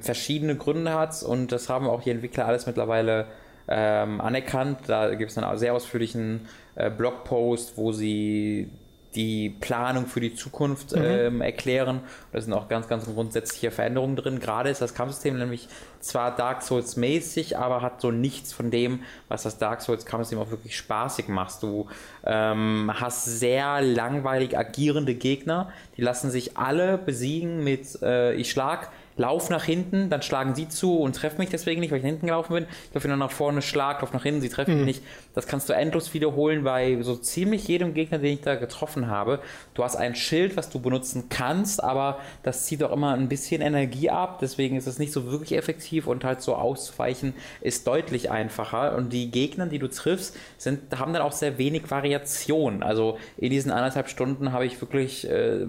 verschiedene Gründe hat und das haben auch die Entwickler alles mittlerweile ähm, anerkannt. Da gibt es einen sehr ausführlichen äh, Blogpost, wo sie die Planung für die Zukunft mhm. ähm, erklären. Da sind auch ganz, ganz grundsätzliche Veränderungen drin. Gerade ist das Kampfsystem nämlich zwar Dark Souls mäßig, aber hat so nichts von dem, was das Dark Souls Kampfsystem auch wirklich spaßig macht. Du ähm, hast sehr langweilig agierende Gegner, die lassen sich alle besiegen mit äh, ich schlag lauf nach hinten, dann schlagen sie zu und treffen mich deswegen nicht, weil ich nach hinten gelaufen bin. Ich laufe dann nach vorne, schlag, lauf nach hinten, sie treffen mhm. mich nicht. Das kannst du endlos wiederholen bei so ziemlich jedem Gegner, den ich da getroffen habe. Du hast ein Schild, was du benutzen kannst, aber das zieht auch immer ein bisschen Energie ab, deswegen ist es nicht so wirklich effektiv und halt so auszuweichen ist deutlich einfacher. Und die Gegner, die du triffst, sind, haben dann auch sehr wenig Variation. Also in diesen anderthalb Stunden habe ich wirklich, äh,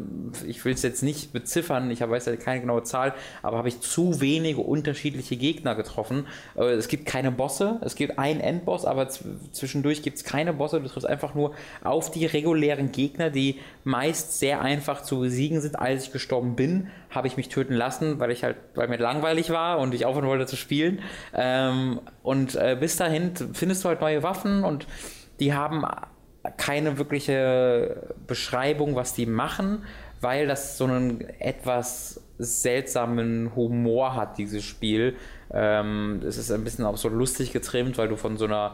ich will es jetzt nicht beziffern, ich weiß ja keine genaue Zahl, aber habe ich zu wenige unterschiedliche Gegner getroffen. Äh, es gibt keine Bosse, es gibt einen Endboss, aber zwischendurch gibt es keine Bosse. Du triffst einfach nur auf die regulären Gegner, die meist sehr einfach zu besiegen sind. Als ich gestorben bin, habe ich mich töten lassen, weil ich halt, weil mir langweilig war und ich aufhören wollte zu spielen. Ähm, und äh, bis dahin findest du halt neue Waffen und die haben keine wirkliche Beschreibung, was die machen, weil das so einen etwas seltsamen Humor hat, dieses Spiel. Ähm, es ist ein bisschen auch so lustig getrimmt, weil du von so einer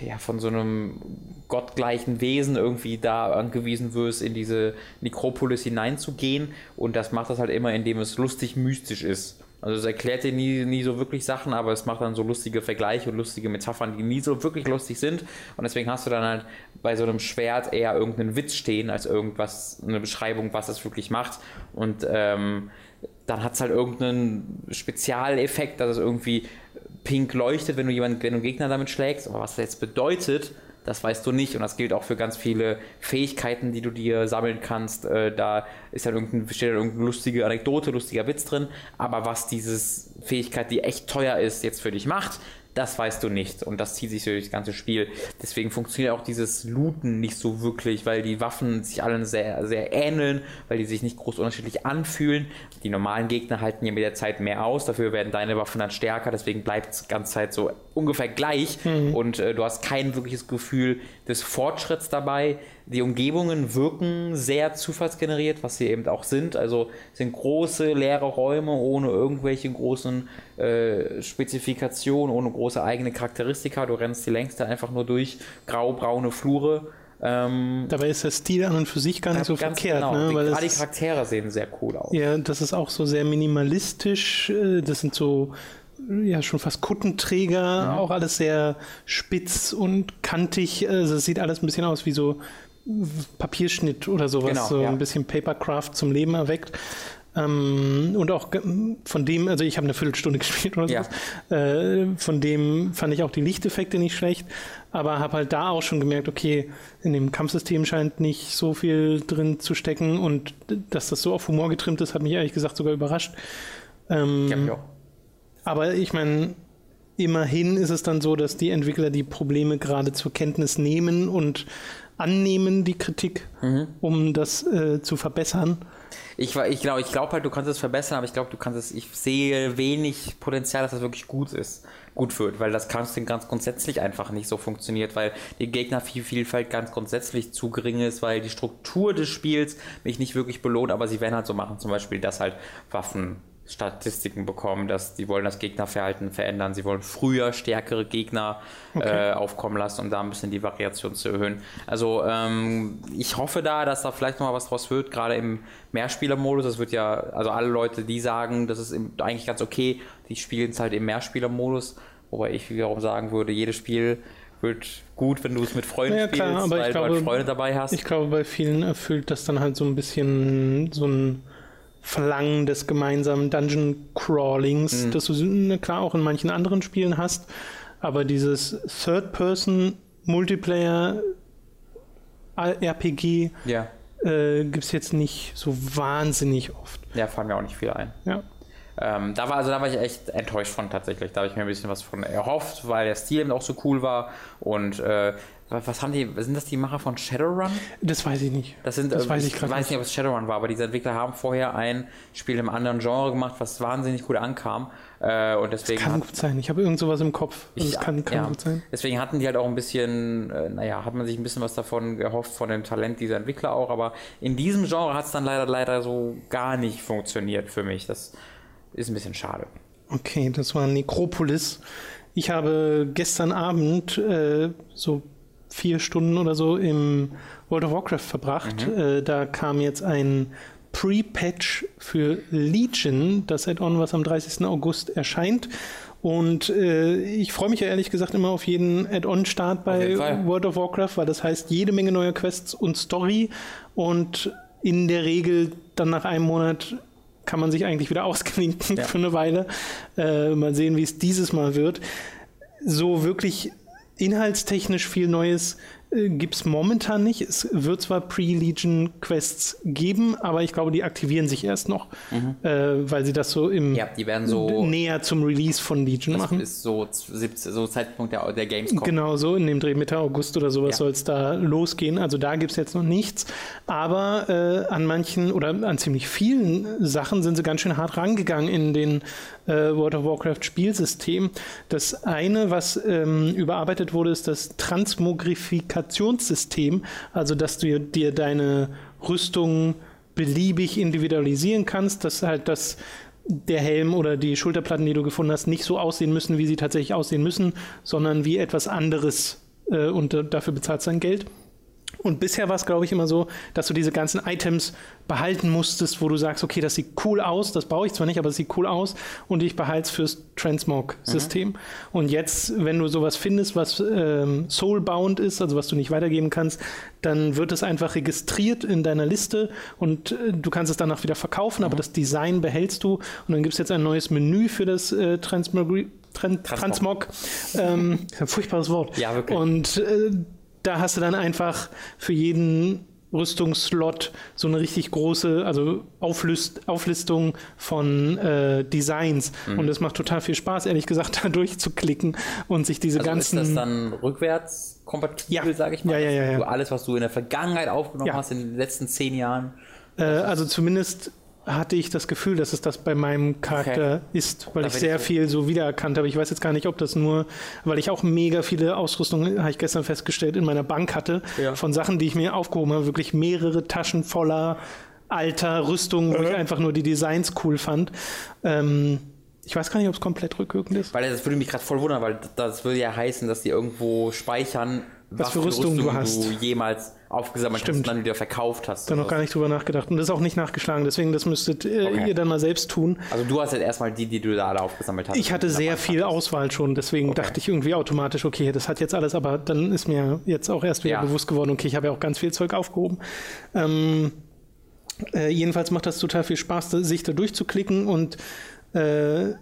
ja, von so einem gottgleichen Wesen irgendwie da angewiesen wirst, in diese Nekropolis hineinzugehen. Und das macht das halt immer, indem es lustig mystisch ist. Also es erklärt dir nie, nie so wirklich Sachen, aber es macht dann so lustige Vergleiche und lustige Metaphern, die nie so wirklich lustig sind. Und deswegen hast du dann halt bei so einem Schwert eher irgendeinen Witz stehen, als irgendwas, eine Beschreibung, was es wirklich macht. Und ähm, dann hat es halt irgendeinen Spezialeffekt, dass es irgendwie pink leuchtet, wenn du jemanden, wenn du einen Gegner damit schlägst. Aber was das jetzt bedeutet, das weißt du nicht. Und das gilt auch für ganz viele Fähigkeiten, die du dir sammeln kannst. Äh, da ist dann irgendein, steht dann irgendeine lustige Anekdote, lustiger Witz drin. Aber was diese Fähigkeit, die echt teuer ist, jetzt für dich macht, das weißt du nicht. Und das zieht sich durch das ganze Spiel. Deswegen funktioniert auch dieses Looten nicht so wirklich, weil die Waffen sich allen sehr, sehr ähneln, weil die sich nicht groß unterschiedlich anfühlen. Die normalen Gegner halten ja mit der Zeit mehr aus, dafür werden deine Waffen dann stärker, deswegen bleibt es die ganze Zeit so ungefähr gleich mhm. und äh, du hast kein wirkliches Gefühl des Fortschritts dabei. Die Umgebungen wirken sehr zufallsgeneriert, was sie eben auch sind. Also sind große leere Räume ohne irgendwelche großen äh, Spezifikationen, ohne große eigene Charakteristika. Du rennst die längste einfach nur durch grau-braune Flure. Ähm, Dabei ist der Stil an und für sich gar nicht so verkehrt. Genau. Ne? Weil die, die Charaktere sehen sehr cool aus. Ja, das ist auch so sehr minimalistisch. Äh, das sind so ja schon fast Kuttenträger, ja. auch alles sehr spitz und kantig. Also es sieht alles ein bisschen aus wie so Papierschnitt oder sowas, genau, so ja. ein bisschen Papercraft zum Leben erweckt. Ähm, und auch von dem, also ich habe eine Viertelstunde (laughs) gespielt oder sowas, ja. äh, von dem fand ich auch die Lichteffekte nicht schlecht, aber habe halt da auch schon gemerkt, okay, in dem Kampfsystem scheint nicht so viel drin zu stecken und dass das so auf Humor getrimmt ist, hat mich ehrlich gesagt sogar überrascht. Ähm, ja, ja. Aber ich meine, immerhin ist es dann so, dass die Entwickler die Probleme gerade zur Kenntnis nehmen und annehmen, die Kritik, mhm. um das äh, zu verbessern. Ich, ich glaube ich glaub halt, du kannst es verbessern, aber ich glaube, du kannst es, ich sehe wenig Potenzial, dass das wirklich gut ist, gut wird, weil das Casting ganz grundsätzlich einfach nicht so funktioniert, weil die Gegnervielfalt ganz grundsätzlich zu gering ist, weil die Struktur des Spiels mich nicht wirklich belohnt, aber sie werden halt so machen, zum Beispiel, dass halt Waffen Statistiken bekommen, dass die wollen das Gegnerverhalten verändern, sie wollen früher stärkere Gegner okay. äh, aufkommen lassen, um da ein bisschen die Variation zu erhöhen. Also ähm, ich hoffe da, dass da vielleicht noch mal was draus wird, gerade im Mehrspielermodus. Das wird ja, also alle Leute, die sagen, das ist eigentlich ganz okay, die spielen es halt im Mehrspielermodus, wobei ich wiederum sagen würde, jedes Spiel wird gut, wenn du es mit Freunden ja, klar, spielst, weil glaube, du halt Freunde dabei hast. Ich glaube, bei vielen erfüllt das dann halt so ein bisschen so ein Verlangen des gemeinsamen Dungeon Crawlings, mhm. das du klar auch in manchen anderen Spielen hast, aber dieses Third-Person Multiplayer RPG ja. äh, gibt es jetzt nicht so wahnsinnig oft. Ja, fallen mir auch nicht viel ein. Ja. Ähm, da war also da war ich echt enttäuscht von tatsächlich. Da habe ich mir ein bisschen was von erhofft, weil der Stil eben auch so cool war und äh, was haben die, sind das die Macher von Shadowrun? Das weiß ich nicht. Das sind, das weiß ich, ich weiß nicht, nicht, ob es Shadowrun war, aber diese Entwickler haben vorher ein Spiel im anderen Genre gemacht, was wahnsinnig gut ankam. Äh, und deswegen das kann gut sein. Ich habe irgend sowas im Kopf. Ich, das kann, kann ja. gut sein. Deswegen hatten die halt auch ein bisschen, äh, naja, hat man sich ein bisschen was davon gehofft, von dem Talent dieser Entwickler auch. Aber in diesem Genre hat es dann leider, leider so gar nicht funktioniert für mich. Das ist ein bisschen schade. Okay, das war Necropolis. Ich habe gestern Abend äh, so vier Stunden oder so im World of Warcraft verbracht. Mhm. Äh, da kam jetzt ein Pre-Patch für Legion, das Add-on, was am 30. August erscheint. Und äh, ich freue mich ja ehrlich gesagt immer auf jeden Add-on-Start bei World of Warcraft, weil das heißt jede Menge neue Quests und Story. Und in der Regel dann nach einem Monat kann man sich eigentlich wieder (laughs) ausklinken ja. für eine Weile. Äh, mal sehen, wie es dieses Mal wird. So wirklich inhaltstechnisch viel Neues äh, gibt es momentan nicht. Es wird zwar Pre-Legion-Quests geben, aber ich glaube, die aktivieren sich erst noch, mhm. äh, weil sie das so im ja, die werden so näher zum Release von Legion das machen. Das ist so, 17, so Zeitpunkt der, der Gamescom. Genau so, in dem Dreh Mitte August oder sowas ja. soll es da losgehen. Also da gibt es jetzt noch nichts. Aber äh, an manchen oder an ziemlich vielen Sachen sind sie ganz schön hart rangegangen in den äh, World of Warcraft Spielsystem. Das eine, was ähm, überarbeitet wurde, ist das Transmogrifikationssystem, also dass du dir deine Rüstung beliebig individualisieren kannst, dass halt das der Helm oder die Schulterplatten, die du gefunden hast, nicht so aussehen müssen, wie sie tatsächlich aussehen müssen, sondern wie etwas anderes äh, und äh, dafür bezahlst du dein Geld. Und bisher war es, glaube ich, immer so, dass du diese ganzen Items behalten musstest, wo du sagst, okay, das sieht cool aus, das brauche ich zwar nicht, aber es sieht cool aus und ich behalte es fürs Transmog-System. Mhm. Und jetzt, wenn du sowas findest, was ähm, soulbound ist, also was du nicht weitergeben kannst, dann wird es einfach registriert in deiner Liste und äh, du kannst es danach wieder verkaufen, mhm. aber das Design behältst du und dann gibt es jetzt ein neues Menü für das äh, Transmog. Tran Transmog. Ähm, ein (laughs) furchtbares Wort. Ja, wirklich. Und äh, da hast du dann einfach für jeden Rüstungsslot so eine richtig große, also Auflist, Auflistung von äh, Designs. Mhm. Und es macht total viel Spaß, ehrlich gesagt, (laughs) da durchzuklicken und sich diese also ganzen. Ist das dann rückwärts kompatibel, ja. sage ich mal? Ja, ja, ja, ja. alles, was du in der Vergangenheit aufgenommen hast, in den letzten zehn Jahren. Äh, also zumindest hatte ich das Gefühl, dass es das bei meinem Charakter okay. ist, weil da ich sehr ich viel so wiedererkannt habe. Ich weiß jetzt gar nicht, ob das nur, weil ich auch mega viele Ausrüstungen, habe ich gestern festgestellt, in meiner Bank hatte, ja. von Sachen, die ich mir aufgehoben habe, wirklich mehrere Taschen voller alter Rüstungen, wo ich einfach nur die Designs cool fand. Ähm, ich weiß gar nicht, ob es komplett rückwirkend ist. Weil das würde mich gerade voll wundern, weil das würde ja heißen, dass die irgendwo speichern, was, was für Rüstung, Rüstung, du hast. du jemals aufgesammelt Stimmt. hast und dann wieder verkauft hast. Da noch gar nicht drüber nachgedacht. Und das ist auch nicht nachgeschlagen, deswegen das müsstet äh, okay. ihr dann mal selbst tun. Also du hast jetzt erstmal die, die du da alle aufgesammelt hast. Ich hatte sehr viel hattest. Auswahl schon, deswegen okay. dachte ich irgendwie automatisch, okay, das hat jetzt alles, aber dann ist mir jetzt auch erst wieder ja. bewusst geworden, okay, ich habe ja auch ganz viel Zeug aufgehoben. Ähm, äh, jedenfalls macht das total viel Spaß, sich da durchzuklicken und äh,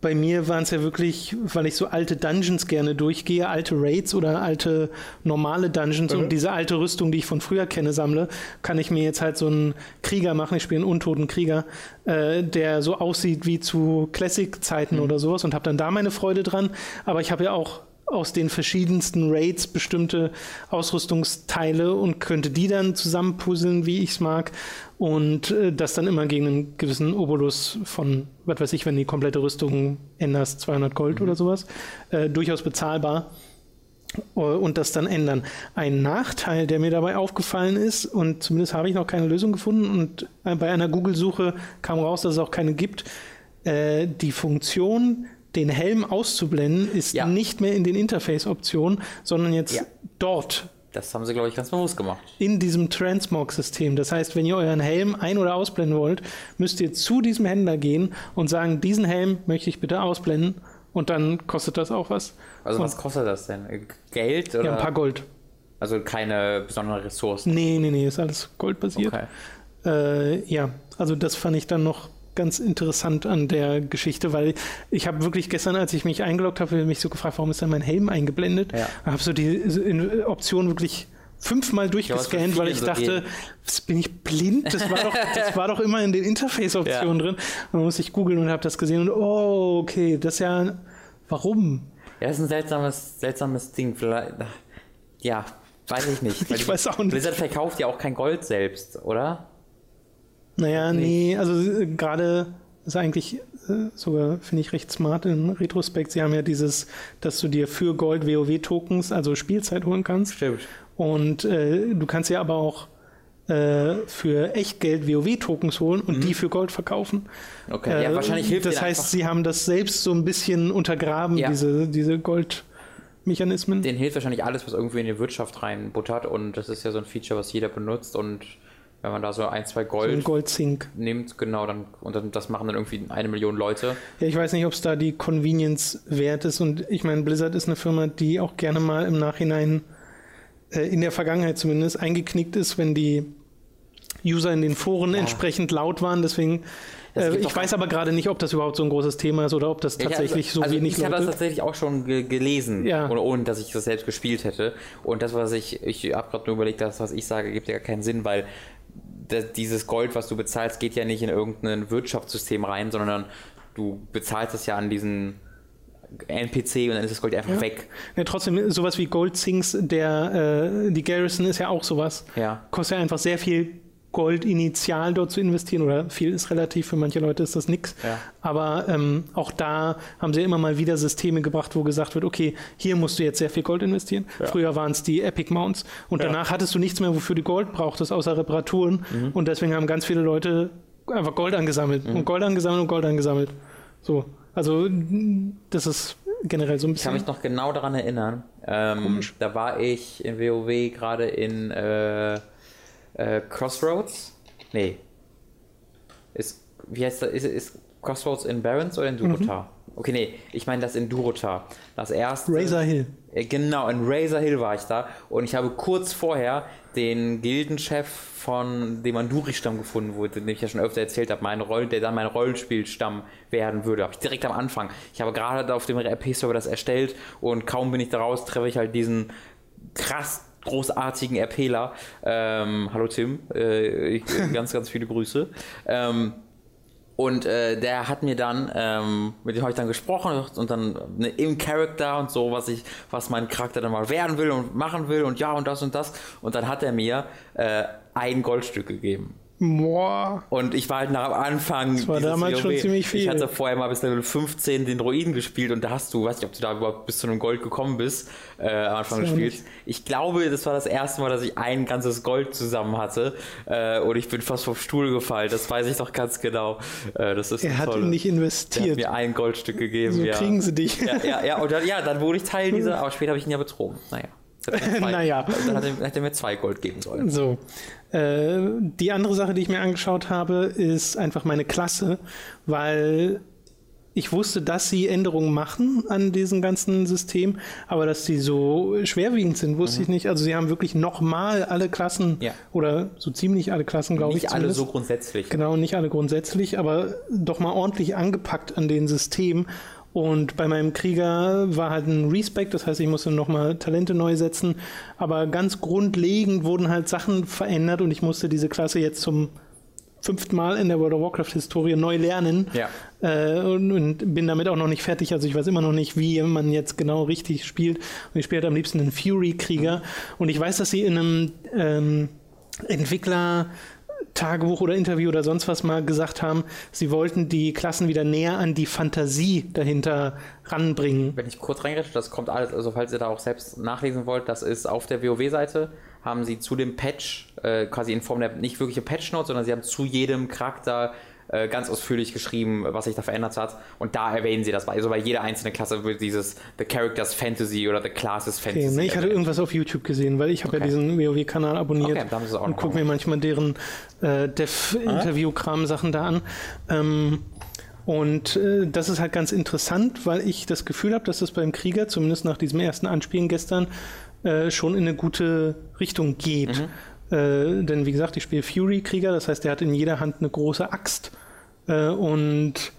bei mir waren es ja wirklich, weil ich so alte Dungeons gerne durchgehe, alte Raids oder alte normale Dungeons mhm. und diese alte Rüstung, die ich von früher kenne, sammle, kann ich mir jetzt halt so einen Krieger machen. Ich spiele einen untoten Krieger, äh, der so aussieht wie zu Classic-Zeiten mhm. oder sowas und habe dann da meine Freude dran. Aber ich habe ja auch aus den verschiedensten Raids bestimmte Ausrüstungsteile und könnte die dann zusammenpuzzeln, wie ich es mag. Und äh, das dann immer gegen einen gewissen Obolus von, was weiß ich, wenn die komplette Rüstung änderst, 200 Gold mhm. oder sowas, äh, durchaus bezahlbar. äh, und das dann ändern. Ein Nachteil, der mir dabei aufgefallen ist, und zumindest habe ich noch keine Lösung gefunden, und äh, bei einer Google-Suche kam raus, dass es auch keine gibt, äh, die Funktion, den Helm auszublenden, ist Ja. nicht mehr in den Interface-Optionen, sondern jetzt Ja. dort Das haben sie, glaube ich, ganz bewusst gemacht. in diesem Transmog-System. Das heißt, wenn ihr euren Helm ein- oder ausblenden wollt, müsst ihr zu diesem Händler gehen und sagen, diesen Helm möchte ich bitte ausblenden und dann kostet das auch was. Also und, was kostet das denn? Äh, Geld oder? Ja, ein paar Gold. also keine besonderen Ressourcen. Nee, nee, nee, ist alles goldbasiert. Okay. Äh, ja, also das fand ich dann noch ganz interessant an der Geschichte, weil ich habe wirklich gestern, als ich mich eingeloggt habe, mich so gefragt, warum ist denn mein Helm eingeblendet? Ja. habe so die Option wirklich fünfmal durchgescannt, Ja, weil ich dachte, was, bin ich blind? Das war doch, (laughs) das war doch immer in den Interface-Optionen drin. Und dann musste ich googeln und habe das gesehen und oh, okay, das ist ja, warum? Ja, das ist ein seltsames, seltsames Ding. Vielleicht, ja, weiß ich nicht. (laughs) Ich weiß auch nicht. Blizzard verkauft ja auch kein Gold selbst, oder? Naja, nee, also äh, gerade ist eigentlich äh, sogar, finde ich, recht smart in Retrospekt. Sie haben ja dieses, dass du dir für Gold WoW-Tokens, also Spielzeit holen kannst. Stimmt. Und äh, du kannst ja aber auch äh, für Echtgeld WoW-Tokens holen und die für Gold verkaufen. Okay, ja, Äh, wahrscheinlich hilft Das denen heißt, einfach, sie haben das selbst so ein bisschen untergraben, Ja. diese, diese Goldmechanismen. denen hilft wahrscheinlich alles, was irgendwie in die Wirtschaft reinbuttert und das ist ja so ein Feature, was jeder benutzt und wenn man da so ein, zwei So ein Gold nimmt, genau, dann und dann, das machen dann irgendwie eine Million Leute. Ja, ich weiß nicht, ob es da die Convenience wert ist. Und ich meine, Blizzard ist eine Firma, die auch gerne mal im Nachhinein, äh, in der Vergangenheit zumindest, eingeknickt ist, wenn die User in den Foren entsprechend laut waren. Deswegen, Es äh, ich weiß aber gerade nicht, ob das überhaupt so ein großes Thema ist oder ob das tatsächlich Ja, so also wenig ich habe das Leute... tatsächlich auch schon ge gelesen, Ja. ohne, ohne dass ich das selbst gespielt hätte. Und das, was ich, ich habe gerade nur überlegt, das, was ich sage, gibt ja gar keinen Sinn, weil dieses Gold, was du bezahlst, geht ja nicht in irgendein Wirtschaftssystem rein, sondern du bezahlst es ja an diesen NPC und dann ist das Gold einfach Ja. weg. Ja, trotzdem, sowas wie Goldzinks, der, äh, die Garrison ist ja auch sowas. Ja. Kostet ja einfach sehr viel Gold initial dort zu investieren oder viel ist relativ, für manche Leute ist das nix. Ja. Aber ähm, auch da haben sie immer mal wieder Systeme gebracht, wo gesagt wird, okay, hier musst du jetzt sehr viel Gold investieren. Früher waren es die Epic Mounts und danach hattest du nichts mehr, wofür du Gold brauchtest, außer Reparaturen. Mhm. Und deswegen haben ganz viele Leute einfach Gold angesammelt und Gold angesammelt und Gold angesammelt. So, also das ist generell so ein Ich kann bisschen. mich noch genau daran erinnern. Ähm, da war ich in WoW gerade in äh, äh, Crossroads. Nee. Ist, wie heißt das? Ist, ist Crossroads in Barons oder in Durotar? Okay, nee, ich meine das in Durotar. Das erste. Razor Hill. Äh, Genau, in Razor Hill war ich da und ich habe kurz vorher den Gildenchef von dem Anduri-Stamm gefunden, wo den ich ja schon öfter erzählt habe, mein Roll, der dann mein Rollenspielstamm werden würde. Habe ich direkt am Anfang. Ich habe gerade auf dem RP-Server das erstellt und kaum bin ich da raus, treffe ich halt diesen krass großartigen RPler. Ähm, hallo Tim, äh, ich, (laughs) ganz, ganz viele Grüße. Ähm, und äh, der hat mir dann, ähm, mit dem habe ich dann gesprochen und dann ne, im Charakter und so, was ich, was mein Charakter dann mal werden will und machen will und ja und das und das. Und dann hat er mir äh, ein Goldstück gegeben. Boah. Und ich war halt nach am Anfang. Das war damals schon ziemlich viel. Ich hatte vorher mal bis Level 15 den Druiden gespielt und da hast du, weiß nicht, ob du da überhaupt bis zu einem Gold gekommen bist, äh, am Anfang des Spiels. Ich glaube, das war das erste Mal, dass ich ein ganzes Gold zusammen hatte. Äh, und ich bin fast vom Stuhl gefallen. Das weiß ich doch ganz genau. Äh, das ist Er hat Tolle. nicht Der hat investiert. mir ein Goldstück gegeben. So ja. kriegen sie dich. Ja, ja, ja, und dann, ja, dann wurde ich Teil dieser, aber später habe ich ihn ja betrogen. Naja. Hat er zwei- Naja. Dann hat er, hat er mir zwei Gold geben sollen. So. Äh, die andere Sache, die ich mir angeschaut habe, ist einfach meine Klasse, weil ich wusste, dass sie Änderungen machen an diesem ganzen System, aber dass sie so schwerwiegend sind, wusste ich nicht. Also sie haben wirklich nochmal alle Klassen Ja. oder so ziemlich alle Klassen, glaube ich. Nicht alle so grundsätzlich. Genau, nicht alle grundsätzlich, aber doch mal ordentlich angepackt an den System. Und bei meinem Krieger war halt ein Respect, das heißt, ich musste nochmal Talente neu setzen. Aber ganz grundlegend wurden halt Sachen verändert und ich musste diese Klasse jetzt zum fünften Mal in der World of Warcraft-Historie neu lernen. Ja. Äh, und, und bin damit auch noch nicht fertig. Also ich weiß immer noch nicht, wie man jetzt genau richtig spielt. Und ich spiele halt am liebsten einen Fury-Krieger. Und ich weiß, dass sie in einem ähm, Entwickler Tagebuch oder Interview oder sonst was mal gesagt haben, sie wollten die Klassen wieder näher an die Fantasie dahinter ranbringen. Wenn ich kurz reingrätsche, das kommt alles, also falls ihr da auch selbst nachlesen wollt, das ist auf der WoW-Seite, haben sie zu dem Patch, äh, quasi in Form der nicht wirkliche Patch-Notes, sondern sie haben zu jedem Charakter äh, ganz ausführlich geschrieben, was sich da verändert hat. Und da erwähnen sie das. Also bei jeder einzelnen Klasse wird dieses The Characters Fantasy oder The Classes Fantasy. Okay, ne, ich hatte irgendwas auf YouTube gesehen, weil ich habe okay. ja diesen WoW-Kanal abonniert okay, und gucke mir manchmal deren äh, Dev-Interview-Kram-Sachen da an. Ähm, und äh, das ist halt ganz interessant, weil ich das Gefühl habe, dass das beim Krieger, zumindest nach diesem ersten Anspielen gestern, äh, schon in eine gute Richtung geht. Mhm. Äh, denn wie gesagt, ich spiele Fury-Krieger, das heißt, der hat in jeder Hand eine große Axt äh, und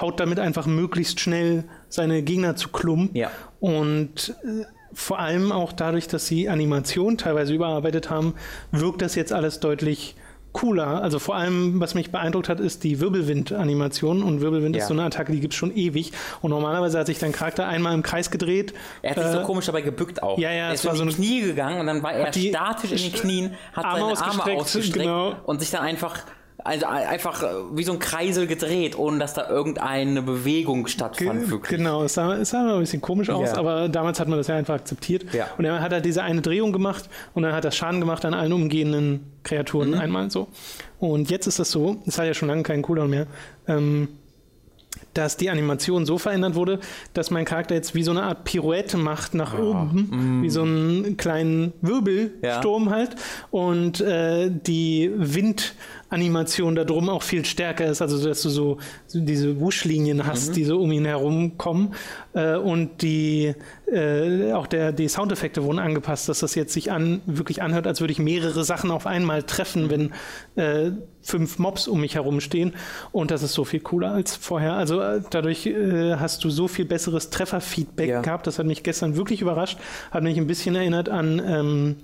haut damit einfach möglichst schnell seine Gegner zu Klump. Ja. Und äh, vor allem auch dadurch, dass sie Animation teilweise überarbeitet haben, wirkt das jetzt alles deutlich cooler. Also vor allem, was mich beeindruckt hat, ist die Wirbelwind-Animation. Und Wirbelwind ja. ist so eine Attacke, die gibt es schon ewig. Und normalerweise hat sich dein Charakter einmal im Kreis gedreht. Er hat sich äh, so komisch dabei gebückt auch. Ja, ja, er ist war so in die Knie gegangen und dann war er statisch in den Knien, hat Arme seine Arme ausgestreckt genau. und sich dann einfach also einfach äh, wie so ein Kreisel gedreht, ohne dass da irgendeine Bewegung stattfand. Ge genau, es sah, es sah ein bisschen komisch aus, ja. aber damals hat man das ja einfach akzeptiert. Ja. Und er hat halt diese eine Drehung gemacht und dann hat das Schaden gemacht an allen umgehenden Kreaturen mhm. einmal so. Und jetzt ist das so, es hat ja schon lange keinen Cooldown mehr, ähm, dass die Animation so verändert wurde, dass mein Charakter jetzt wie so eine Art Pirouette macht nach ja. oben, mm. wie so einen kleinen Wirbelsturm ja. halt und äh, die Wind Animation da drum auch viel stärker ist, also dass du so, so diese Wuschlinien hast, mhm. die so um ihn herum kommen äh, und die äh, auch der, die Soundeffekte wurden angepasst, dass das jetzt sich an, wirklich anhört, als würde ich mehrere Sachen auf einmal treffen, wenn äh, fünf Mobs um mich herum stehen und das ist so viel cooler als vorher. Also äh, dadurch äh, hast du so viel besseres Trefferfeedback ja. gehabt, das hat mich gestern wirklich überrascht, hat mich ein bisschen erinnert an ähm,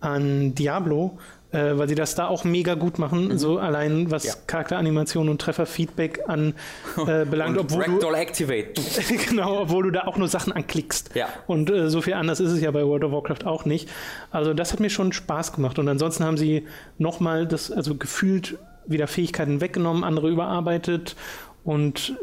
an Diablo, äh, weil sie das da auch mega gut machen, mhm. so allein was ja. Charakteranimation und Trefferfeedback an (laughs) äh, belangt, und obwohl Ragdoll du Activate. (laughs) genau, obwohl du da auch nur Sachen anklickst. Ja. Und äh, so viel anders ist es ja bei World of Warcraft auch nicht. Also das hat mir schon Spaß gemacht und ansonsten haben sie nochmal das also gefühlt wieder Fähigkeiten weggenommen, andere überarbeitet und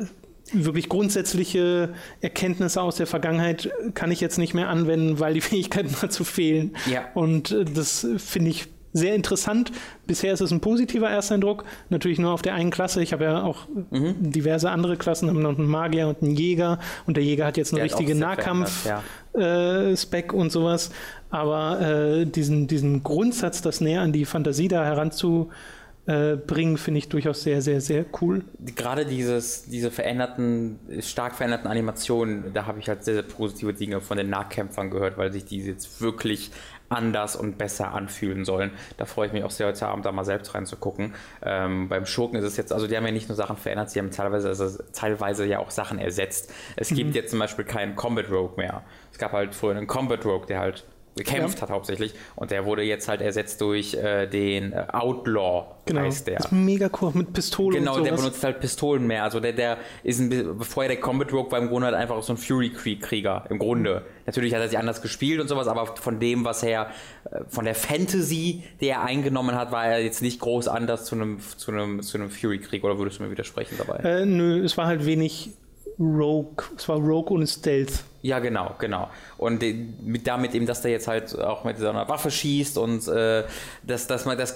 wirklich grundsätzliche Erkenntnisse aus der Vergangenheit kann ich jetzt nicht mehr anwenden, weil die (laughs) Fähigkeiten dazu fehlen. Ja. Und äh, das finde ich sehr interessant. Bisher ist es ein positiver Ersteindruck. Natürlich nur auf der einen Klasse. Ich habe ja auch mhm. diverse andere Klassen, haben noch einen Magier und einen Jäger. Und der Jäger hat jetzt eine der richtige Nahkampf-Spec ja. äh, und sowas. Aber äh, diesen, diesen Grundsatz, das näher an die Fantasie da heranzubringen, finde ich durchaus sehr, sehr, sehr cool. Gerade dieses, diese veränderten, stark veränderten Animationen, da habe ich halt sehr, sehr positive Dinge von den Nahkämpfern gehört, weil sich die jetzt wirklich anders und besser anfühlen sollen. Da freue ich mich auch sehr, heute Abend da mal selbst reinzugucken. Ähm, beim Schurken ist es jetzt, also die haben ja nicht nur Sachen verändert, sie haben teilweise, also teilweise ja auch Sachen ersetzt. Es mhm. gibt jetzt zum Beispiel keinen Combat Rogue mehr. Es gab halt vorhin einen Combat Rogue, der halt gekämpft ja. hat hauptsächlich. Und der wurde jetzt halt ersetzt durch äh, den äh, Outlaw, genau. heißt der. Das ist mega cool, mit Pistolen Genau, der benutzt halt Pistolen mehr. Also der, der ist ein vorher der Combat Rogue war im Grunde halt einfach so ein Fury-Krieger, im Grunde. Natürlich hat er sich anders gespielt und sowas, aber von dem, was er, äh, von der Fantasy, die er eingenommen hat, war er jetzt nicht groß anders zu einem, zu einem, zu einem Fury-Krieg, oder würdest du mir widersprechen dabei? Äh, nö, es war halt wenig Rogue, es war Rogue ohne Stealth. Ja, genau, genau. Und mit, damit eben, dass der jetzt halt auch mit so einer Waffe schießt und äh, dass, dass man das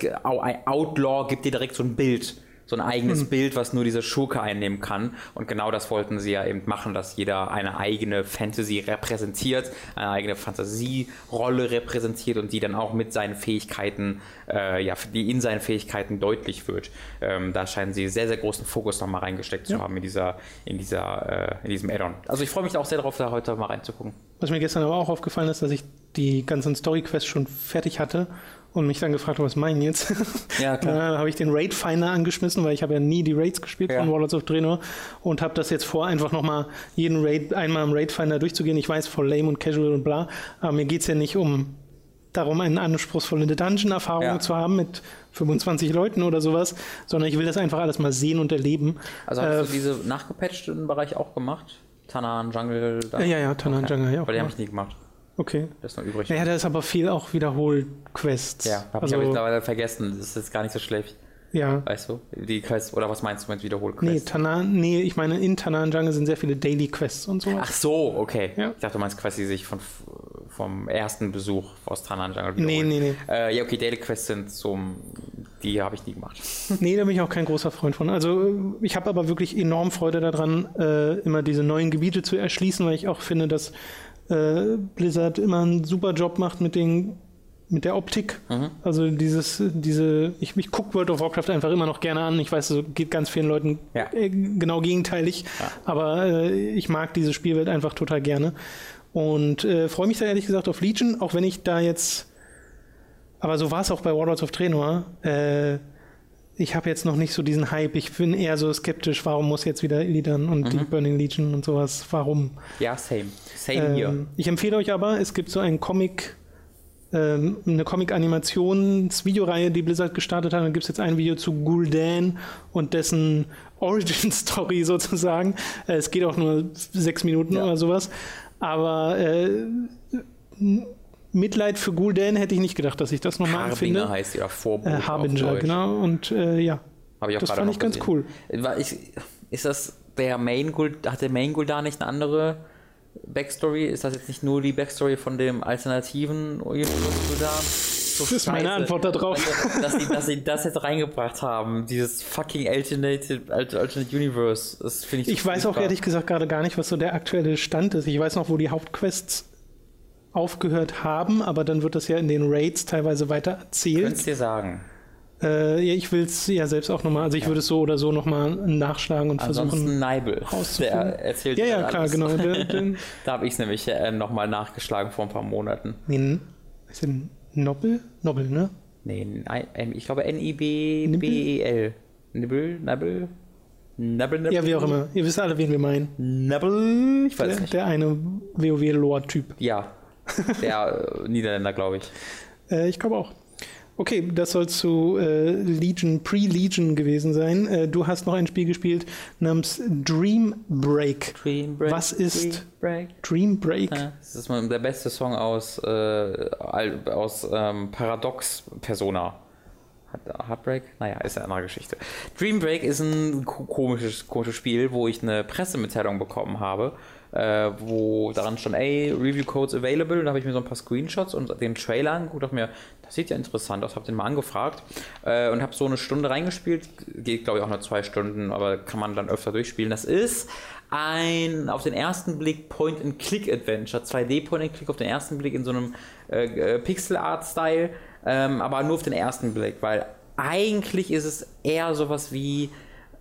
Outlaw gibt dir direkt so ein Bild so ein eigenes hm. Bild, was nur diese Schurke einnehmen kann. Und genau das wollten sie ja eben machen, dass jeder eine eigene Fantasy repräsentiert, eine eigene Fantasierolle repräsentiert und die dann auch mit seinen Fähigkeiten, äh, ja, die in seinen Fähigkeiten deutlich wird. Ähm, da scheinen sie sehr, sehr großen Fokus nochmal reingesteckt ja. zu haben in dieser, in dieser, äh, in diesem Add-on. Also ich freue mich auch sehr darauf, da heute mal reinzugucken. Was mir gestern aber auch aufgefallen ist, dass ich die ganzen Story-Quests schon fertig hatte und mich dann gefragt, was meinen jetzt? (laughs) Ja, klar. dann habe ich den Raid Finder angeschmissen, weil ich habe ja nie die Raids gespielt ja. von Warlords of Draenor und habe das jetzt vor, einfach nochmal jeden Raid einmal im Raid Finder durchzugehen. Ich weiß, voll lame und casual und bla, aber mir geht es ja nicht um darum, eine anspruchsvolle Dungeon-Erfahrung ja. zu haben mit 25 Leuten oder sowas, sondern ich will das einfach alles mal sehen und erleben. Also hast äh, du diese nachgepatchten Bereich auch gemacht? Tanan, Jungle? Da? Ja, ja, Tanan, okay. Jungle, ja. Weil die habe ich nie gemacht. Okay. Das ist noch übrig. Naja, da ist aber viel auch Wiederhol-Quests. Ja, habe also, ich aber mittlerweile vergessen. Das ist jetzt gar nicht so schlecht. Ja. Weißt du? Die Quests, oder was meinst du mit Nee, Wiederholquests? Tanan, nee, ich meine, in Tanan Jungle sind sehr viele Daily Quests und so. Ach so, okay. Ja. Ich dachte, du meinst quasi sich von, vom ersten Besuch aus Tanan Jungle Nee, wiederholen. nee, nee. Äh, ja, okay, Daily Quests sind so, die habe ich nie gemacht. (laughs) Nee, da bin ich auch kein großer Freund von. Also ich habe aber wirklich enorm Freude daran, äh, immer diese neuen Gebiete zu erschließen, weil ich auch finde, dass äh, Blizzard immer einen super Job macht mit den mit der Optik. Mhm. Also dieses, diese, ich, ich gucke World of Warcraft einfach immer noch gerne an. Ich weiß, es geht ganz vielen Leuten Ja. äh, genau gegenteilig, Ja. aber äh, ich mag diese Spielwelt einfach total gerne. Und äh, freue mich da ehrlich gesagt auf Legion, auch wenn ich da jetzt aber so war es auch bei Warlords of Draenor. Äh, ich habe jetzt noch nicht so diesen Hype. Ich bin eher so skeptisch, warum muss jetzt wieder Illidan und die Burning Legion und sowas, warum? Ja, same. Same hier. Ähm, ich empfehle euch aber, es gibt so einen Comic, ähm, eine Comic-Animations-Videoreihe, die Blizzard gestartet hat. Da gibt es jetzt ein Video zu Gul'dan und dessen (laughs) Origin-Story (laughs) sozusagen. Äh, es geht auch nur sechs Minuten Ja. oder sowas. Aber äh, Mitleid für Gul'dan hätte ich nicht gedacht, dass ich das nochmal Harbinger empfinde. heißt oder Vorbote Äh, Harbinger, genau. Und äh, ja, Hab ich auch das fand ich ganz gesehen. cool. War ich, ist das der Main Guld, hat der Main Gul'dan nicht eine andere Backstory? Ist das jetzt nicht nur die Backstory von dem alternativen Universe Gul'dan? So Das ist meine scheiße. Antwort darauf. Dass, sie, dass sie das jetzt reingebracht haben, dieses fucking Alternate, Alt- Alternate Universe, das finde ich Ich weiß auch ehrlich gesagt gerade gar nicht, was so der aktuelle Stand ist. Ich weiß noch, wo die Hauptquests aufgehört haben, aber dann wird das ja in den Raids teilweise weiter erzählt. Könnt's dir sagen. Äh, ja, ich will es ja selbst auch nochmal, also ich würde es so oder so nochmal nachschlagen und versuchen. Ansonsten Neibel, rauszufinden. der erzählt Ja, ja, klar, alles. genau. Der, (laughs) der, Da habe ich es nämlich äh, nochmal nachgeschlagen vor ein paar Monaten. nee, ist denn Nobel? Nobel, ne? Nee, ich glaube N-I-B-B-E-L. Nibbel, Nabbel? Nabbel, Nabbel? Ja, wie auch immer. Ihr wisst alle, wen wir meinen. Nabbel? Ich weiß Der, nicht. der eine WoW-Lore-Typ. Ja, (laughs) der äh, Niederländer, glaube ich. Äh, ich glaube auch. Okay, das soll zu äh, Legion, Pre-Legion gewesen sein. Äh, du hast noch ein Spiel gespielt namens Dream Break. Dream Break. Was ist- Dream Break? Dream Break? Ja, das ist mal der beste Song aus, äh, aus ähm, Paradox Persona. Heartbreak? Naja, ist eine andere Geschichte. Dream Break ist ein ko- komisches, komisches Spiel, wo ich eine Pressemitteilung bekommen habe, äh, wo daran stand, ey, Review Codes available. Und da habe ich mir so ein paar Screenshots und den Trailer angeguckt, dachte mir, das sieht ja interessant aus, habe den mal angefragt äh, und habe so eine Stunde reingespielt. Geht, glaube ich, auch nur zwei Stunden, aber kann man dann öfter durchspielen. Das ist ein auf den ersten Blick Point-and-Click-Adventure, 2D-Point-and-Click auf den ersten Blick in so einem äh, äh, Pixel-Art-Style, ähm, aber nur auf den ersten Blick, weil eigentlich ist es eher sowas wie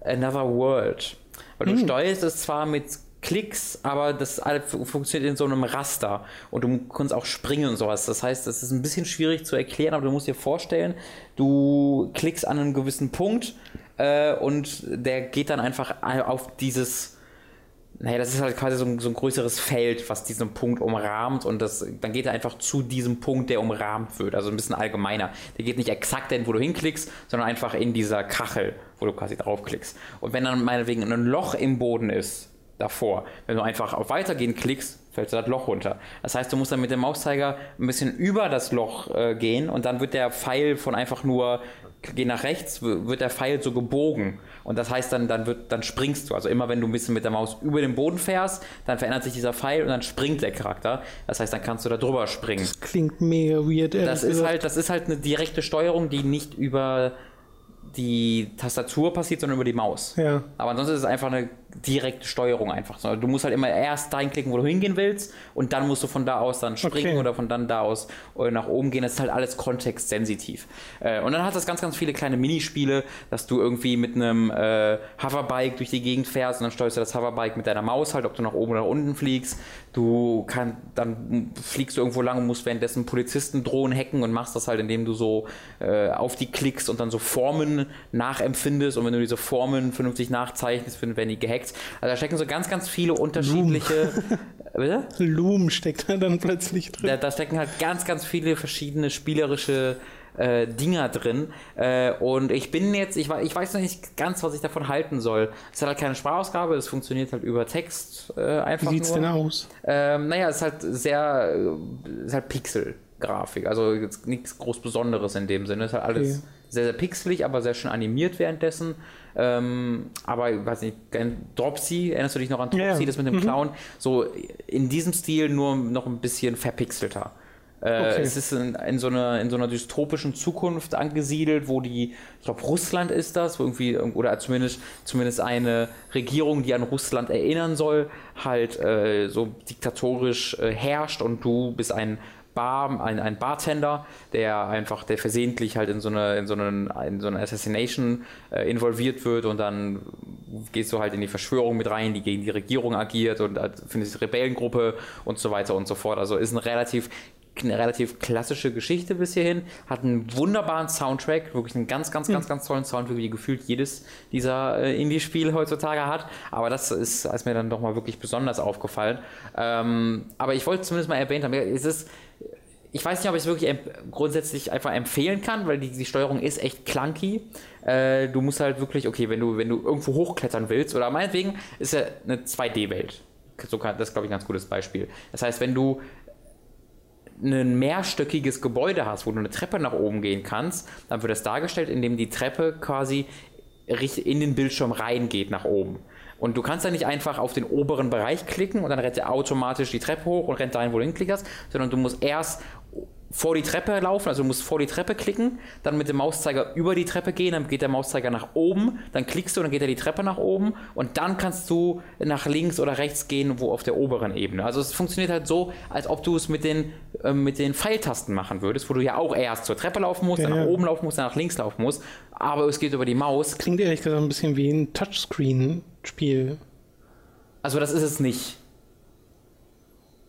Another World. Weil du steuerst es zwar mit Klicks, aber das funktioniert in so einem Raster und du kannst auch springen und sowas. Das heißt, das ist ein bisschen schwierig zu erklären, aber du musst dir vorstellen, du klickst an einen gewissen Punkt äh, und der geht dann einfach auf dieses naja, das ist halt quasi so ein, so ein größeres Feld, was diesen Punkt umrahmt und das, dann geht er einfach zu diesem Punkt, der umrahmt wird. Also ein bisschen allgemeiner. Der geht nicht exakt dahin, wo du hinklickst, sondern einfach in dieser Kachel, wo du quasi draufklickst. Und wenn dann meinetwegen ein Loch im Boden ist, davor, wenn du einfach auf Weitergehen klickst, fällt das Loch runter. Das heißt, du musst dann mit dem Mauszeiger ein bisschen über das Loch äh, gehen und dann wird der Pfeil von einfach nur geh nach rechts, wird der Pfeil so gebogen. Und das heißt dann, dann wird, dann springst du. Also immer wenn du ein bisschen mit der Maus über den Boden fährst, dann verändert sich dieser Pfeil und dann springt der Charakter. Das heißt, dann kannst du da drüber springen. Klingt mega weird. Das ist halt, das ist halt eine direkte Steuerung, die nicht über die Tastatur passiert, sondern über die Maus. Ja. Aber ansonsten ist es einfach eine direkte Steuerung einfach. Du musst halt immer erst dahin klicken, wo du hingehen willst und dann musst du von da aus dann springen Okay. oder von dann da aus äh, nach oben gehen. Das ist halt alles kontextsensitiv. Äh, Und dann hat das ganz, ganz viele kleine Minispiele, dass du irgendwie mit einem äh, Hoverbike durch die Gegend fährst und dann steuerst du das Hoverbike mit deiner Maus halt, ob du nach oben oder nach unten fliegst. Du kannst, dann fliegst du irgendwo lang und musst währenddessen Polizisten drohen hacken und machst das halt, indem du so äh, auf die klickst und dann so Formen nachempfindest und wenn du diese Formen vernünftig nachzeichnest, werden die gehackt. Also da stecken so ganz, ganz viele unterschiedliche. (laughs) Bitte? Loom steckt da dann plötzlich drin. Da, da stecken halt ganz, ganz viele verschiedene spielerische äh, Dinger drin. Äh, und ich bin jetzt, ich, ich weiß noch nicht ganz, was ich davon halten soll. Es hat halt keine Sprachausgabe, es funktioniert halt über Text äh, einfach. Wie sieht's nur. denn aus? Ähm, naja, es ist halt sehr, äh, ist halt Pixel-Grafik, also jetzt nichts groß Besonderes in dem Sinne. Es ist halt alles Okay. sehr, sehr pixelig, aber sehr schön animiert währenddessen. Ähm, aber, weiß nicht, Dropsy, erinnerst du dich noch an Dropsy, ja. das mit dem Clown? So in diesem Stil nur noch ein bisschen verpixelter. Äh, Okay. Es ist in, in, so einer, in so einer dystopischen Zukunft angesiedelt, wo die, ich glaube, Russland ist das, wo irgendwie, oder zumindest, zumindest eine Regierung, die an Russland erinnern soll, halt äh, so diktatorisch äh, herrscht und du bist ein Bar, ein, ein Bartender, der einfach, der versehentlich halt in so eine, in so einen, in so eine Assassination äh, involviert wird und dann gehst du halt in die Verschwörung mit rein, die gegen die Regierung agiert und äh, findest die Rebellengruppe und so weiter und so fort. Also ist ein relativ relativ klassische Geschichte bis hierhin, hat einen wunderbaren Soundtrack, wirklich einen ganz, ganz, ganz, ganz tollen Soundtrack, wie gefühlt jedes dieser äh, Indie-Spiele heutzutage hat. Aber das ist, ist mir dann doch mal wirklich besonders aufgefallen. Ähm, aber ich wollte zumindest mal erwähnt haben, es ist ich weiß nicht, ob ich es wirklich grundsätzlich einfach empfehlen kann, weil die, die Steuerung ist echt clunky. Äh, du musst halt wirklich, okay, wenn du, wenn du irgendwo hochklettern willst, oder meinetwegen ist ja eine 2D-Welt. So kann, das ist, glaube ich, ein ganz gutes Beispiel. Das heißt, wenn du ein mehrstöckiges Gebäude hast, wo du eine Treppe nach oben gehen kannst, dann wird das dargestellt, indem die Treppe quasi in den Bildschirm reingeht nach oben. Und du kannst da nicht einfach auf den oberen Bereich klicken und dann rennt er automatisch die Treppe hoch und rennt dahin, wo du hinklickerst, sondern du musst erst vor die Treppe laufen, also du musst vor die Treppe klicken, dann mit dem Mauszeiger über die Treppe gehen, dann geht der Mauszeiger nach oben, dann klickst du und dann geht er die Treppe nach oben und dann kannst du nach links oder rechts gehen, wo auf der oberen Ebene. Also es funktioniert halt so, als ob du es mit den, äh, mit den Pfeiltasten machen würdest, wo du ja auch erst zur Treppe laufen musst, Ja, dann nach ja. oben laufen musst, dann nach links laufen musst, aber es geht über die Maus. Klingt ehrlich gesagt ein bisschen wie ein Touchscreen-Spiel. Also das ist es nicht.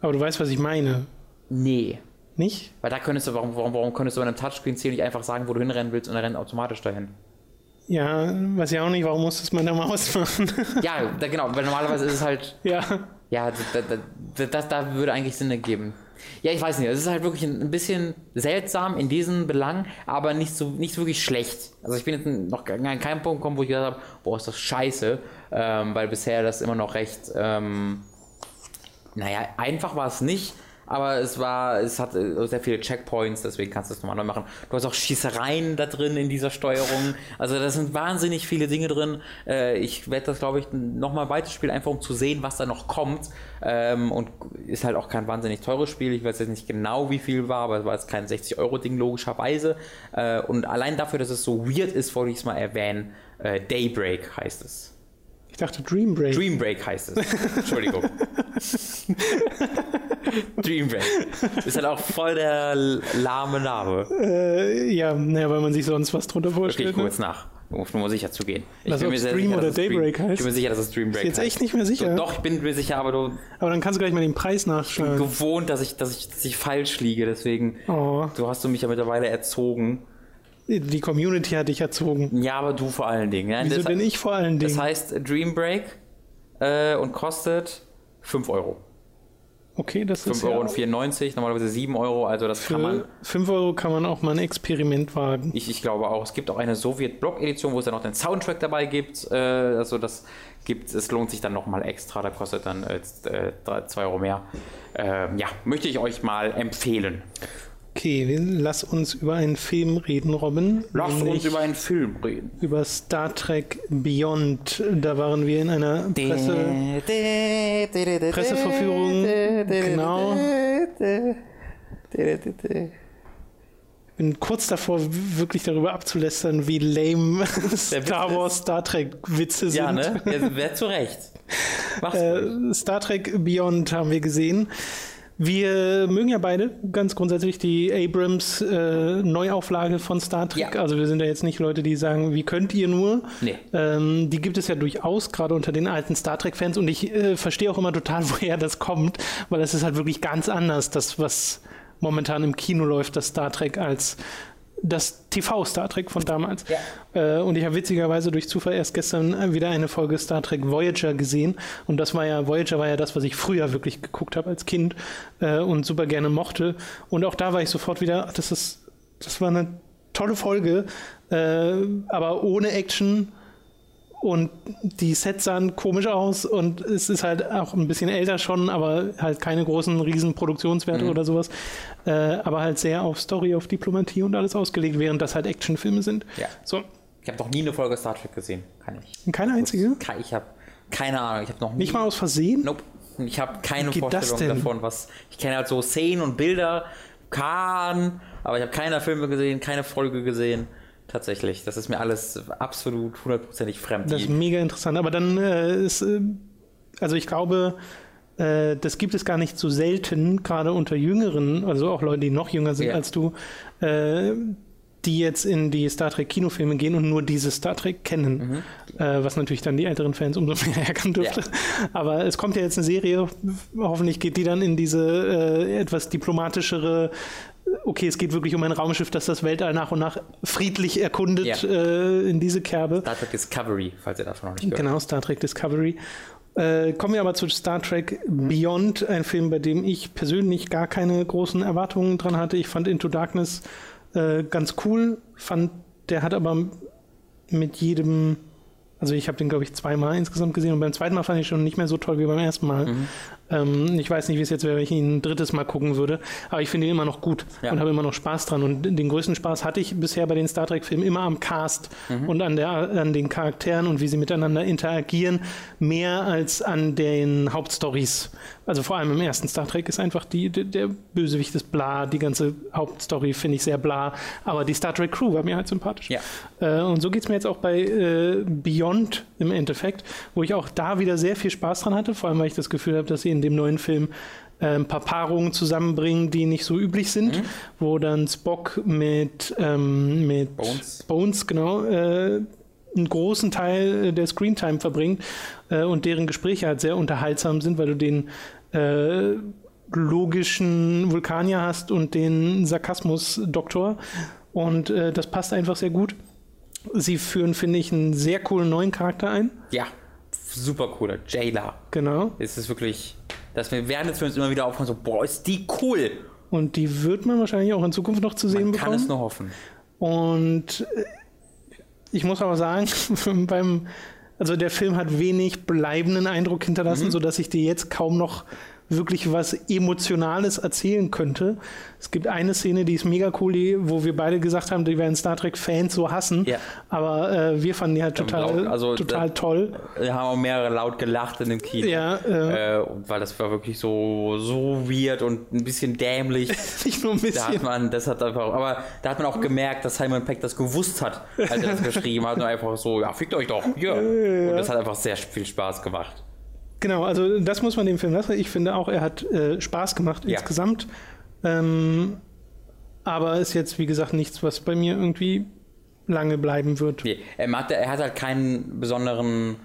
Aber du weißt, was ich meine. Nee. Nicht? Weil da könntest du, warum, warum, warum könntest du bei einem Touchscreen-Ziel nicht einfach sagen, wo du hinrennen willst und er rennt automatisch dahin? Ja, weiß ich auch nicht, warum muss das mit der Maus machen? (laughs) Ja, da, genau, weil normalerweise ist es halt, ja. ja, da, da, da, das, da würde eigentlich Sinn ergeben. Ja, ich weiß nicht, es ist halt wirklich ein, bisschen seltsam in diesen Belangen, aber nicht so nicht wirklich schlecht. Also ich bin jetzt noch an keinem Punkt gekommen, wo ich gesagt habe, boah, ist das scheiße, ähm, weil bisher das immer noch recht, ähm, naja, einfach war es nicht, aber es war, es hat äh, sehr viele Checkpoints, deswegen kannst du es nochmal neu machen. Du hast auch Schießereien da drin in dieser Steuerung. Also da sind wahnsinnig viele Dinge drin. Äh, ich werde das, glaube ich, nochmal weiterspielen, einfach um zu sehen, was da noch kommt. Ähm, und ist halt auch kein wahnsinnig teures Spiel. Ich weiß jetzt nicht genau, wie viel war, aber es war jetzt kein 60-Euro-Ding, logischerweise. Äh, und allein dafür, dass es so weird ist, wollte ich es mal erwähnen. Äh, Daybreak heißt es. Ich dachte Dream Break. Dream Break heißt es. Entschuldigung. (laughs) Dream Break. Ist halt auch voll der lahme Name. Äh, ja, naja, weil man sich sonst was drunter Okay, ich vorstellt. gucke ne? jetzt nach, um mal sicher zu gehen. Ich Was, ob sehr Dream sicher, oder Daybreak Dream, heißt? Ich bin mir sicher, dass es Dream Break Ist jetzt heißt. echt nicht mehr sicher. Doch, ich bin mir sicher, aber du Aber dann kannst du gleich mal den Preis nachschlagen. gewohnt, dass ich, dass ich, dass ich falsch liege, deswegen. Oh, Du hast du mich ja mittlerweile erzogen. Die Community hat dich erzogen. Ja, aber du vor allen Dingen. Ja? Wieso das, denn ich vor allen Dingen? das heißt Dream Break äh, und kostet 5 Euro. okay, das ist 5,94 Euro, ja, und 94, normalerweise 7 Euro, also das kann man. für 5 Euro kann man auch mal ein Experiment wagen. Ich, ich glaube auch. Es gibt auch eine Sowjet-Block-Edition, wo es dann noch den Soundtrack dabei gibt. Äh, also das gibt es lohnt sich dann nochmal extra. Da kostet dann 2 Euro mehr. Ähm, ja, möchte ich euch mal empfehlen. Okay, lass uns über einen Film reden, Robin. Nämlich uns über einen Film reden. über Star Trek Beyond. Da waren wir in einer Presse. Presseverführung, genau. bin kurz davor, wirklich darüber abzulästern, wie lame Star Wars, Star Trek Witze sind. Ja, ne? Wer zu Recht. Mach's. Äh, Star Trek Beyond haben wir gesehen. Wir mögen ja beide ganz grundsätzlich die Abrams äh, Neuauflage von Star Trek. Ja. Also wir sind ja jetzt nicht Leute, die sagen, wie könnt ihr nur? Nee. Ähm, die gibt es ja durchaus, gerade unter den alten Star Trek-Fans. Und ich äh, verstehe auch immer total, (laughs) woher das kommt, weil es ist halt wirklich ganz anders, das, was momentan im Kino läuft, das Star Trek als das TV-Star Trek von damals. Äh, und ich habe witzigerweise durch Zufall erst gestern äh, wieder eine Folge Star Trek Voyager gesehen. Und das war ja, Voyager war ja das, was ich früher wirklich geguckt habe als Kind äh, und super gerne mochte. Und auch da war ich sofort wieder, ach, das ist, das war eine tolle Folge, äh, aber ohne Action und die Sets sahen komisch aus und es ist halt auch ein bisschen älter schon, aber halt keine großen riesen Produktionswerte mhm. oder sowas, äh, aber halt sehr auf Story, auf Diplomatie und alles ausgelegt, während das halt Actionfilme sind. Ja. So. Ich habe noch nie eine Folge Star Trek gesehen, kann ich. Keine einzige? Ich habe keine Ahnung, ich habe noch nie. Nicht mal aus Versehen? Nope. Ich habe keine Vorstellung davon, was. Ich kenne halt so Szenen und Bilder, Kahn, aber ich habe keine Filme gesehen, keine Folge gesehen. Tatsächlich. Das ist mir alles absolut hundertprozentig fremd. Das ist mega interessant. Aber dann äh, ist. Äh, also ich glaube, äh, das gibt es gar nicht so selten, gerade unter Jüngeren, also auch Leute, die noch jünger sind ja. als du, äh, die jetzt in die Star Trek Kinofilme gehen und nur diese Star Trek kennen, mhm. äh, was natürlich dann die älteren Fans umso (laughs) mehr ärgern dürfte. Ja. Aber es kommt ja jetzt eine Serie, hoffentlich geht die dann in diese äh, etwas diplomatischere okay, es geht wirklich um ein Raumschiff, das das Weltall nach und nach friedlich erkundet ja. äh, in diese Kerbe. Star Trek Discovery, falls ihr davon noch nicht gehört Genau, Star Trek Discovery. Äh, kommen wir aber zu Star Trek Beyond, ein Film, bei dem ich persönlich gar keine großen Erwartungen dran hatte. Ich fand Into Darkness äh, ganz cool. Fand, der hat aber mit jedem, also ich habe den glaube ich zweimal insgesamt gesehen und beim zweiten Mal fand ich schon nicht mehr so toll wie beim ersten Mal. Mhm. Ähm, ich weiß nicht, wie es jetzt wäre, wenn ich ihn ein drittes Mal gucken würde, aber ich finde ihn immer noch gut ja. und habe immer noch Spaß dran. Und den größten Spaß hatte ich bisher bei den Star Trek-Filmen immer am Cast mhm. und an, der, an den Charakteren und wie sie miteinander interagieren, mehr als an den Hauptstories. Also vor allem im ersten Star Trek ist einfach die, der Bösewicht ist bla, die ganze Hauptstory finde ich sehr bla, aber die Star Trek Crew war mir halt sympathisch. Ja. Äh, und so geht es mir jetzt auch bei äh, Beyond im Endeffekt, wo ich auch da wieder sehr viel Spaß dran hatte, vor allem weil ich das Gefühl habe, dass sie in dem neuen Film äh, ein paar Paarungen zusammenbringen, die nicht so üblich sind, mhm. wo dann Spock mit, ähm, mit Bones. Bones, genau, äh, einen großen Teil der Screentime verbringt äh, und deren Gespräche halt sehr unterhaltsam sind, weil du den äh, logischen Vulkanier hast und den Sarkasmus-Doktor und äh, das passt einfach sehr gut. Sie führen, finde ich, einen sehr coolen neuen Charakter ein. Ja super cooler. Jayla. Genau. Es ist wirklich, dass wir werden jetzt für uns immer wieder aufkommen, so, boah, ist die cool. Und die wird man wahrscheinlich auch in Zukunft noch zu sehen man bekommen. kann es nur hoffen. Und äh, ich muss aber sagen, (laughs) beim, also der Film hat wenig bleibenden Eindruck hinterlassen, mhm. sodass ich dir jetzt kaum noch wirklich was Emotionales erzählen könnte. Es gibt eine Szene, die ist mega cool, wo wir beide gesagt haben, die werden Star Trek-Fans so hassen. Ja. Aber äh, wir fanden die halt total, also, total toll. Wir haben auch mehrere laut gelacht in dem Kino. Ja, äh, äh, weil das war wirklich so, so weird und ein bisschen dämlich. (laughs) Nicht nur ein bisschen. Da hat man, das hat einfach, aber da hat man auch gemerkt, dass Simon Peck das gewusst hat, als er das (laughs) geschrieben hat. Und einfach so, ja, fickt euch doch. Ja. Und das hat einfach sehr viel Spaß gemacht. Genau, also das muss man dem Film lassen. Ich finde auch, er hat äh, Spaß gemacht ja. insgesamt. Ähm, aber ist jetzt, wie gesagt, nichts, was bei mir irgendwie lange bleiben wird. Nee, er, hat, er hat halt keinen besonderen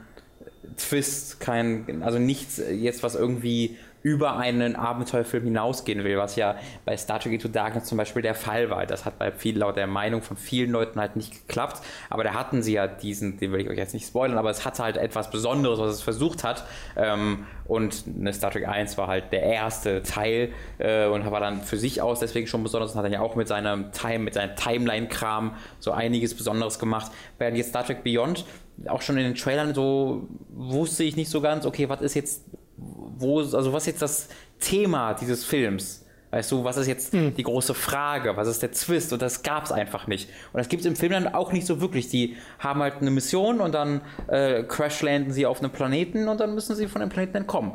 Twist, kein, also nichts jetzt, was irgendwie über einen Abenteuerfilm hinausgehen will, was ja bei Star Trek Into Darkness zum Beispiel der Fall war. Das hat bei viel, laut der Meinung von vielen Leuten halt nicht geklappt, aber da hatten sie ja diesen, den will ich euch jetzt nicht spoilern, aber es hatte halt etwas Besonderes, was es versucht hat ähm, und eine Star Trek 1 war halt der erste Teil äh, und war dann für sich aus deswegen schon besonders und hat dann ja auch mit seinem Time, mit seinem Timeline-Kram so einiges Besonderes gemacht. Während jetzt Star Trek Beyond auch schon in den Trailern so wusste ich nicht so ganz, okay, was ist jetzt wo, also was ist jetzt das Thema dieses Films? Weißt du, was ist jetzt hm. die große Frage? Was ist der Twist? Und das gab es einfach nicht. Und das gibt es im Film dann auch nicht so wirklich. Die haben halt eine Mission und dann äh, crashlanden sie auf einem Planeten und dann müssen sie von dem Planeten entkommen.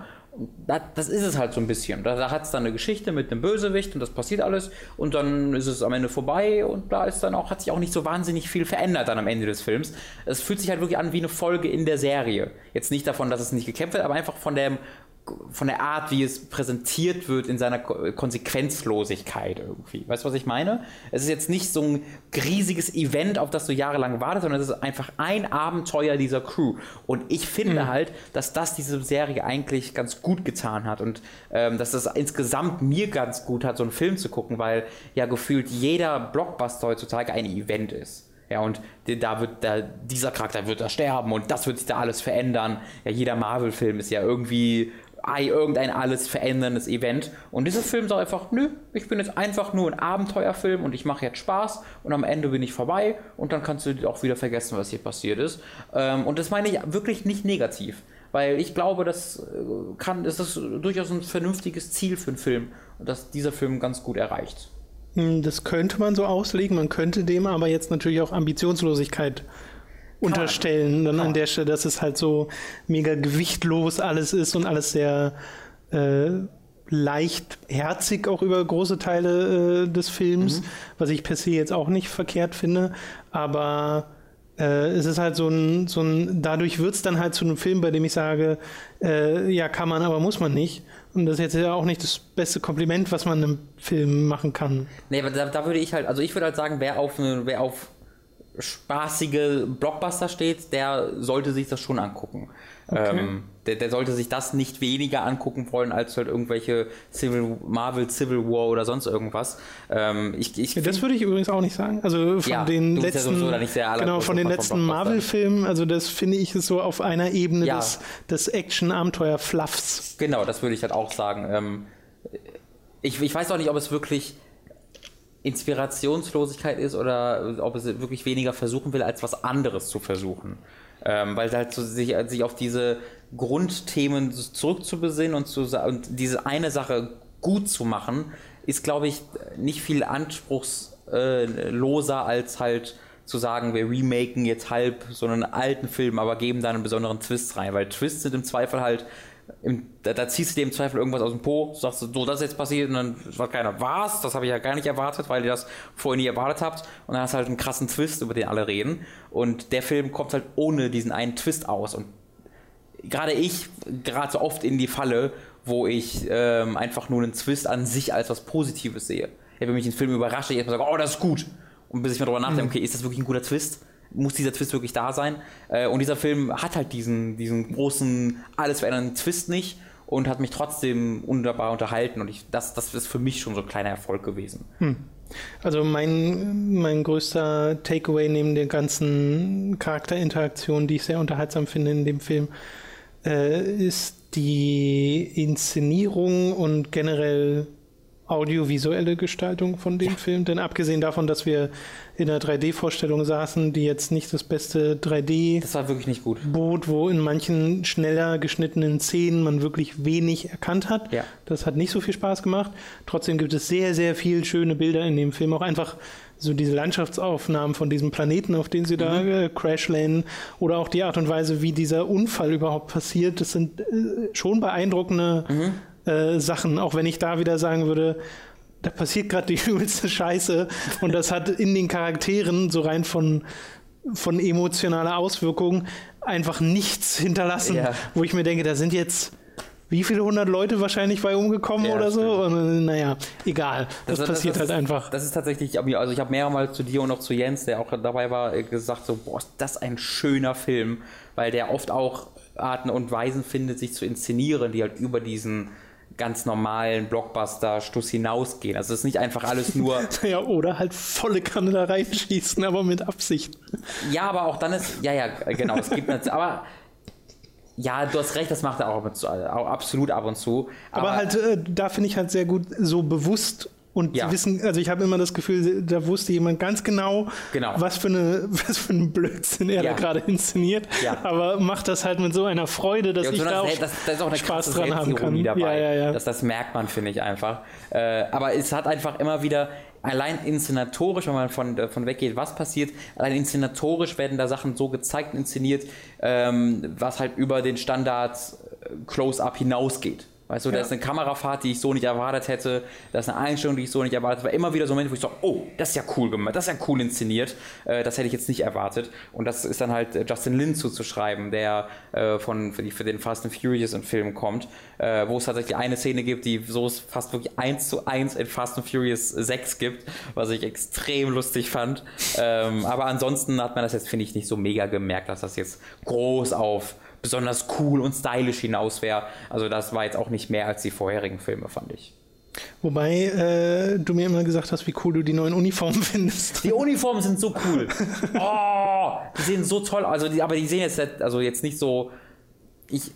Das, das ist es halt so ein bisschen. Da, da hat es dann eine Geschichte mit einem Bösewicht und das passiert alles und dann ist es am Ende vorbei und da ist dann auch, hat sich auch nicht so wahnsinnig viel verändert dann am Ende des Films. Es fühlt sich halt wirklich an wie eine Folge in der Serie. Jetzt nicht davon, dass es nicht gekämpft wird, aber einfach von dem von der Art, wie es präsentiert wird in seiner Konsequenzlosigkeit irgendwie. Weißt du, was ich meine? Es ist jetzt nicht so ein riesiges Event, auf das du jahrelang wartest, sondern es ist einfach ein Abenteuer dieser Crew. Und ich finde mhm. halt, dass das diese Serie eigentlich ganz gut getan hat und ähm, dass das insgesamt mir ganz gut hat, so einen Film zu gucken, weil ja gefühlt jeder Blockbuster heutzutage ein Event ist. Ja, und da wird da, dieser Charakter wird da sterben und das wird sich da alles verändern. Ja, jeder Marvel-Film ist ja irgendwie irgendein alles veränderndes Event. Und dieser Film sagt einfach, nö, ich bin jetzt einfach nur ein Abenteuerfilm und ich mache jetzt Spaß und am Ende bin ich vorbei und dann kannst du auch wieder vergessen, was hier passiert ist. Ähm, und das meine ich wirklich nicht negativ. Weil ich glaube, das äh, kann, das ist durchaus ein vernünftiges Ziel für einen Film und dass dieser Film ganz gut erreicht. Hm, das könnte man so auslegen, man könnte dem aber jetzt natürlich auch Ambitionslosigkeit unterstellen, dann an der Stelle, dass es halt so mega gewichtlos alles ist und alles sehr äh, leicht herzig auch über große Teile äh, des Films, mhm. was ich per se jetzt auch nicht verkehrt finde, aber äh, es ist halt so ein, so ein dadurch wird es dann halt zu einem Film, bei dem ich sage, äh, ja, kann man, aber muss man nicht. Und das ist jetzt ja auch nicht das beste Kompliment, was man einem Film machen kann. Nee, aber da, da würde ich halt, also ich würde halt sagen, wer auf, wer auf spaßige Blockbuster steht, der sollte sich das schon angucken. Okay. Ähm, der, der, sollte sich das nicht weniger angucken wollen als halt irgendwelche Civil, Marvel Civil War oder sonst irgendwas. Ähm, ich, ich ja, das würde ich übrigens auch nicht sagen. Also von ja, den letzten, ja genau, von den letzten Marvel-Filmen, also das finde ich ist so auf einer Ebene des, des Action-Abenteuer-Fluffs. Genau, das würde ich halt auch sagen. Ähm, ich, ich weiß auch nicht, ob es wirklich Inspirationslosigkeit ist oder ob es wirklich weniger versuchen will, als was anderes zu versuchen. Ähm, weil halt so sich, sich auf diese Grundthemen zurückzubesinnen und, zu, und diese eine Sache gut zu machen, ist, glaube ich, nicht viel anspruchsloser als halt zu sagen, wir remaken jetzt halb so einen alten Film, aber geben da einen besonderen Twist rein, weil Twists sind im Zweifel halt im, da, da, ziehst du dir im Zweifel irgendwas aus dem Po, sagst du, so, das ist jetzt passiert und dann sagt keiner, was? Das habe ich ja gar nicht erwartet, weil ihr das vorher nie erwartet habt. Und dann hast du halt einen krassen Twist, über den alle reden. Und der Film kommt halt ohne diesen einen Twist aus. Und gerade ich gerade so oft in die Falle, wo ich ähm, einfach nur einen Twist an sich als was Positives sehe. Ja, wenn mich ein Film überrascht, ich erstmal sage, oh, das ist gut. Und bis ich mir darüber nachdenke, mhm. okay, ist das wirklich ein guter Twist? Muss dieser Twist wirklich da sein. Äh, und dieser Film hat halt diesen, diesen großen, alles verändernden Twist nicht und hat mich trotzdem wunderbar unterhalten. Und ich, das, das ist für mich schon so ein kleiner Erfolg gewesen. Hm. Also mein, mein größter Takeaway neben der ganzen Charakterinteraktion, die ich sehr unterhaltsam finde in dem Film, äh, ist die Inszenierung und generell audiovisuelle Gestaltung von dem ja. Film. Denn abgesehen davon, dass wir in einer 3D-Vorstellung saßen, die jetzt nicht das beste 3D das war wirklich nicht gut. Boot, wo in manchen schneller geschnittenen Szenen man wirklich wenig erkannt hat. Ja. Das hat nicht so viel Spaß gemacht. Trotzdem gibt es sehr, sehr viele schöne Bilder in dem Film. Auch einfach so diese Landschaftsaufnahmen von diesem Planeten, auf den sie mhm. da äh, crashlanden oder auch die Art und Weise, wie dieser Unfall überhaupt passiert. Das sind äh, schon beeindruckende mhm äh, Sachen, auch wenn ich da wieder sagen würde, da passiert gerade die (laughs) übelste Scheiße und das hat in den Charakteren so rein von von emotionaler Auswirkung einfach nichts hinterlassen, ja. wo ich mir denke, da sind jetzt wie viele hundert Leute wahrscheinlich bei umgekommen ja, oder so. Und, äh, naja, egal. Das, das passiert das halt einfach. Das ist tatsächlich, also ich habe mehrmals zu dir und auch zu Jens, der auch dabei war, äh, gesagt so, boah, ist das ein schöner Film, weil der oft auch Arten und Weisen findet, sich zu inszenieren, die halt über diesen ganz normalen Blockbuster-Stuss hinausgehen. Also es ist nicht einfach alles nur. (laughs) ja, oder halt volle Kanne da reinschießen, aber mit Absicht. Ja, aber auch dann ist. Ja, ja, genau. Es gibt natürlich. Aber ja, du hast recht, das macht er auch, auch absolut ab und zu. Aber, aber halt, äh, da finde ich halt sehr gut, so bewusst und ja. wissen, also ich habe immer das Gefühl, da wusste jemand ganz genau, genau. Was, für eine, (laughs) was für einen Blödsinn er ja. da gerade inszeniert. Ja. Aber macht das halt mit so einer Freude, dass ich da auch, das, das ist auch eine Spaß dran haben kann. Dabei. Das, das merkt man, finde ich einfach. Äh, aber es hat einfach immer wieder allein inszenatorisch, wenn man von, von weggeht, was passiert, allein inszenatorisch werden da Sachen so gezeigt, inszeniert, ähm, was halt über den Standard äh, Close-Up hinausgeht. Weißt du, ja. da ist eine Kamerafahrt, die ich so nicht erwartet hätte. Da ist eine Einstellung, die ich so nicht erwartet hätte. War immer wieder so Momente, wo ich so, oh, das ist ja cool gemacht, das ist ja cool inszeniert. Äh, das hätte ich jetzt nicht erwartet. Und das ist dann halt äh, Justin Lin zuzuschreiben, der äh, von, für, die, für, den Fast and Furious in Film kommt, äh, wo es tatsächlich eine Szene gibt, die so fast wirklich eins zu eins in Fast and Furious 6 gibt, was ich extrem lustig fand. Ähm, aber ansonsten hat man das jetzt, finde ich, nicht so mega gemerkt, dass das jetzt groß auf besonders cool und stylisch hinaus wäre. Also das war jetzt auch nicht mehr als die vorherigen Filme, fand ich. Wobei äh, du mir immer gesagt hast, wie cool du die neuen Uniformen (laughs) findest. Die Uniformen sind so cool. (laughs) Oh, die sehen so toll aus. Also die, aber die sehen jetzt, also jetzt nicht so. Ich,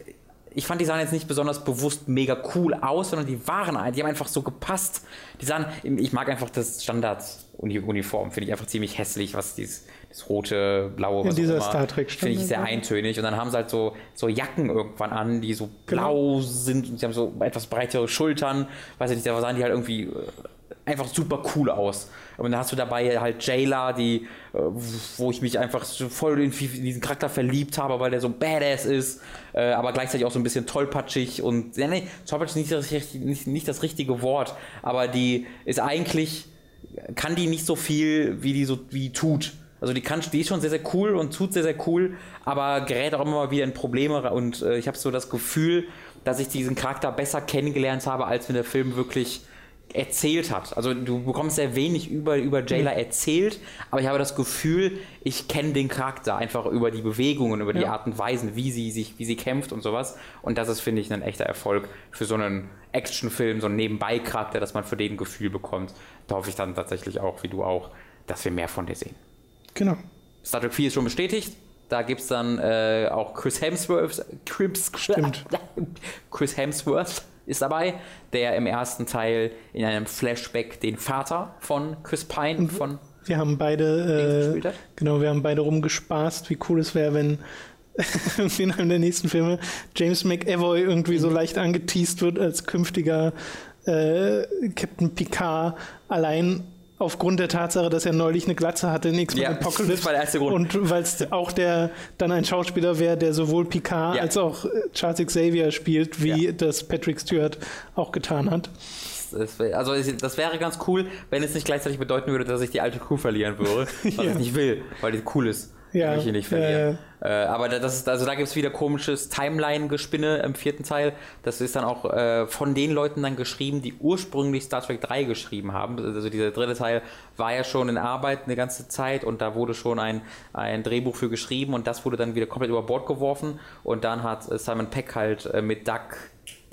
ich fand, die sahen jetzt nicht besonders bewusst mega cool aus, sondern die waren, die haben einfach so gepasst. Die sahen, ich mag einfach das Standard-Uniform, finde ich einfach ziemlich hässlich, was dieses, das rote, blaue, was ja, dieser Star Trek Finde ich sehr eintönig. Und dann haben sie halt so, so Jacken irgendwann an, die so genau. blau sind und sie haben so etwas breitere Schultern. Weiß ich nicht, da sahen die halt irgendwie äh, einfach super cool aus. Und dann hast du dabei halt Jayla, die, äh, wo ich mich einfach voll in diesen Charakter verliebt habe, weil der so badass ist, äh, aber gleichzeitig auch so ein bisschen tollpatschig und, ja, nee, tollpatschig ist nicht, nicht, nicht das richtige Wort, aber die ist eigentlich, kann die nicht so viel, wie die so, wie die tut. Also die kann, die ist schon sehr, sehr cool und tut sehr, sehr cool, aber gerät auch immer mal wieder in Probleme und äh, ich habe so das Gefühl, dass ich diesen Charakter besser kennengelernt habe, als wenn der Film wirklich erzählt hat. Also du bekommst sehr wenig über, über Jayla mhm. erzählt, aber ich habe das Gefühl, ich kenne den Charakter einfach über die Bewegungen, über die ja. Art und Weisen, wie sie sich, wie sie kämpft und sowas. Und das ist, finde ich, ein echter Erfolg für so einen Actionfilm, so einen Nebenbei-Charakter, dass man für den ein Gefühl bekommt. Da hoffe ich dann tatsächlich auch, wie du auch, dass wir mehr von dir sehen. Genau. Star Trek 4 ist schon bestätigt. Da gibt es dann äh, auch Chris Hemsworth. Chris, (laughs) Chris Hemsworth ist dabei, der im ersten Teil in einem Flashback den Vater von Chris Pine Und von wir haben beide äh, genau, wir haben beide rumgespaßt, wie cool es wäre, wenn (laughs) in einem der nächsten Filme James McAvoy irgendwie so mhm. leicht angeteased wird als künftiger äh, Captain Picard allein aufgrund der Tatsache, dass er neulich eine Glatze hatte in X-Men ja, Apocalypse. Das war der erste Grund. Und weil es auch der dann ein Schauspieler wäre, der sowohl Picard ja. als auch Charles Xavier spielt, wie ja. das Patrick Stewart auch getan hat. Also das wäre ganz cool, wenn es nicht gleichzeitig bedeuten würde, dass ich die alte Crew verlieren würde, was (laughs) ich nicht will, weil die cool ist ja, ich nicht verlieren. Äh, äh, aber das ist, also da gibt es wieder komisches Timeline-Gespinne im vierten Teil. Das ist dann auch äh, von den Leuten dann geschrieben, die ursprünglich Star Trek 3 geschrieben haben. Also dieser dritte Teil war ja schon in Arbeit eine ganze Zeit und da wurde schon ein, ein Drehbuch für geschrieben und das wurde dann wieder komplett über Bord geworfen und dann hat Simon Peck halt äh, mit Duck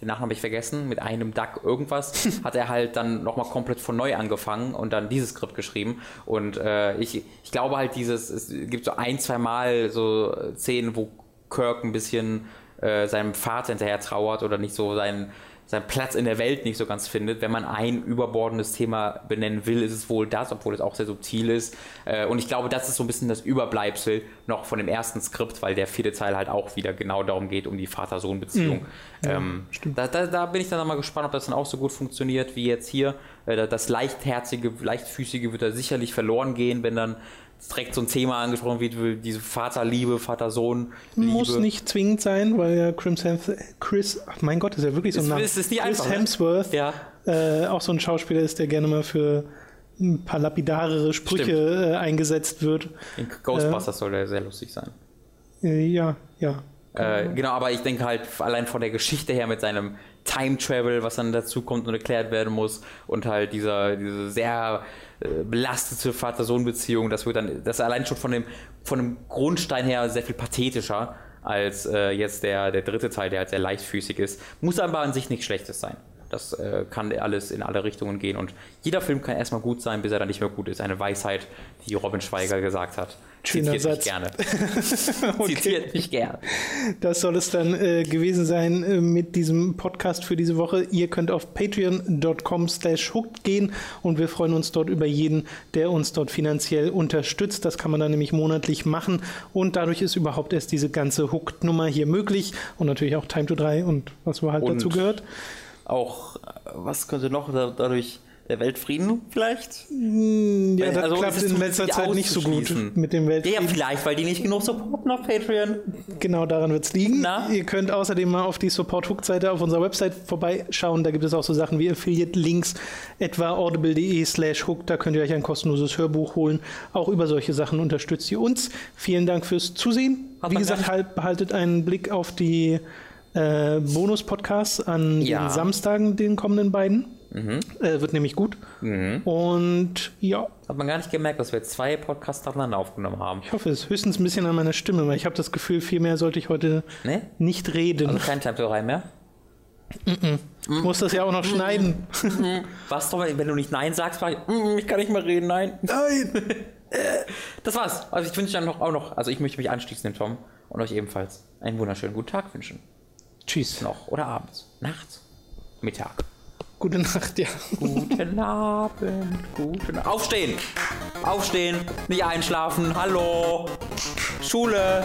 den Nachnamen habe ich vergessen, mit einem Duck irgendwas, (laughs) hat er halt dann nochmal komplett von neu angefangen und dann dieses Skript geschrieben. Und äh, ich, ich glaube halt dieses, es gibt so ein, zwei Mal so Szenen, wo Kirk ein bisschen äh, seinem Vater hinterher trauert oder nicht so seinen seinen Platz in der Welt nicht so ganz findet. Wenn man ein überbordendes Thema benennen will, ist es wohl das, obwohl es auch sehr subtil ist. Äh, und ich glaube, das ist so ein bisschen das Überbleibsel noch von dem ersten Skript, weil der vierte Teil halt auch wieder genau darum geht, um die Vater-Sohn-Beziehung. Mhm. Ja, ähm, da, da, da, bin ich dann nochmal gespannt, ob das dann auch so gut funktioniert wie jetzt hier. Äh, das leichtherzige, leichtfüßige wird da sicherlich verloren gehen, wenn dann direkt so ein Thema angesprochen wird, wie diese Vaterliebe, Vater-Sohn. Muss nicht zwingend sein, weil ja Chris, Chris ach mein Gott, ist ja wirklich so ein Name. Ist, ist Chris einfach, ne? Hemsworth ja. äh, auch so ein Schauspieler ist, der gerne mal für ein paar lapidarere Sprüche äh, eingesetzt wird. In Ghostbusters äh, soll der sehr lustig sein. Äh, ja, ja. Äh, genau, aber ich denke halt allein von der Geschichte her mit seinem Time Travel, was dann dazu kommt und erklärt werden muss und halt dieser diese sehr äh, belastete Vater-Sohn-Beziehung, das wird dann, das ist allein schon von dem, von dem Grundstein her sehr viel pathetischer als äh, jetzt der, der dritte Teil, der halt sehr leichtfüßig ist. Muss aber an sich nichts Schlechtes sein. Das äh, kann alles in alle Richtungen gehen und jeder Film kann erstmal gut sein, bis er dann nicht mehr gut ist. Eine Weisheit, die Robin Schweiger gesagt hat. Schöner Zitiert Satz. mich gerne. (laughs) (laughs) okay. Zitiert mich gerne. Das soll es dann äh, gewesen sein äh, mit diesem Podcast für diese Woche. Ihr könnt auf patreon.com slash hooked gehen und wir freuen uns dort über jeden, der uns dort finanziell unterstützt. Das kann man dann nämlich monatlich machen und dadurch ist überhaupt erst diese ganze Hooked-Nummer hier möglich und natürlich auch Time to 3 und was so halt und dazu gehört. Auch, äh, was könnte noch dadurch der Weltfrieden vielleicht? Hm, ja, das also klappt in letzter Zeit nicht so gut mit dem Weltfrieden. Ja, vielleicht, weil die nicht genug supporten auf Patreon. Genau, daran wird es liegen. Na? Ihr könnt außerdem mal auf die Support-Hook-Seite auf unserer Website vorbeischauen. Da gibt es auch so Sachen wie Affiliate-Links, etwa audible.de slash hook. Da könnt ihr euch ein kostenloses Hörbuch holen. Auch über solche Sachen unterstützt ihr uns. Vielen Dank fürs Zusehen. Hat wie gesagt, halt, behaltet einen Blick auf die äh, Bonus-Podcasts an ja. den Samstagen, den kommenden beiden. Mhm. Äh, wird nämlich gut. Mhm. Und ja. Hat man gar nicht gemerkt, dass wir zwei Podcasts nacheinander aufgenommen haben. Ich hoffe es. Höchstens ein bisschen an meiner Stimme, weil ich habe das Gefühl, viel mehr sollte ich heute nee? nicht reden. Also kein Temporei mehr? Mm -mm. Ich muss das ja auch noch schneiden. Was doch, wenn du nicht Nein sagst, ich, mm, ich kann nicht mehr reden, nein. Nein! (laughs) das war's. Also ich wünsche dann noch, auch noch, also ich möchte mich anschließen, Tom, und euch ebenfalls einen wunderschönen guten Tag wünschen. Tschüss. Noch. Oder abends. Nachts. Mittag. Gute Nacht, ja. Guten Abend. Guten Aufstehen. Aufstehen. Nicht einschlafen. Hallo. Schule.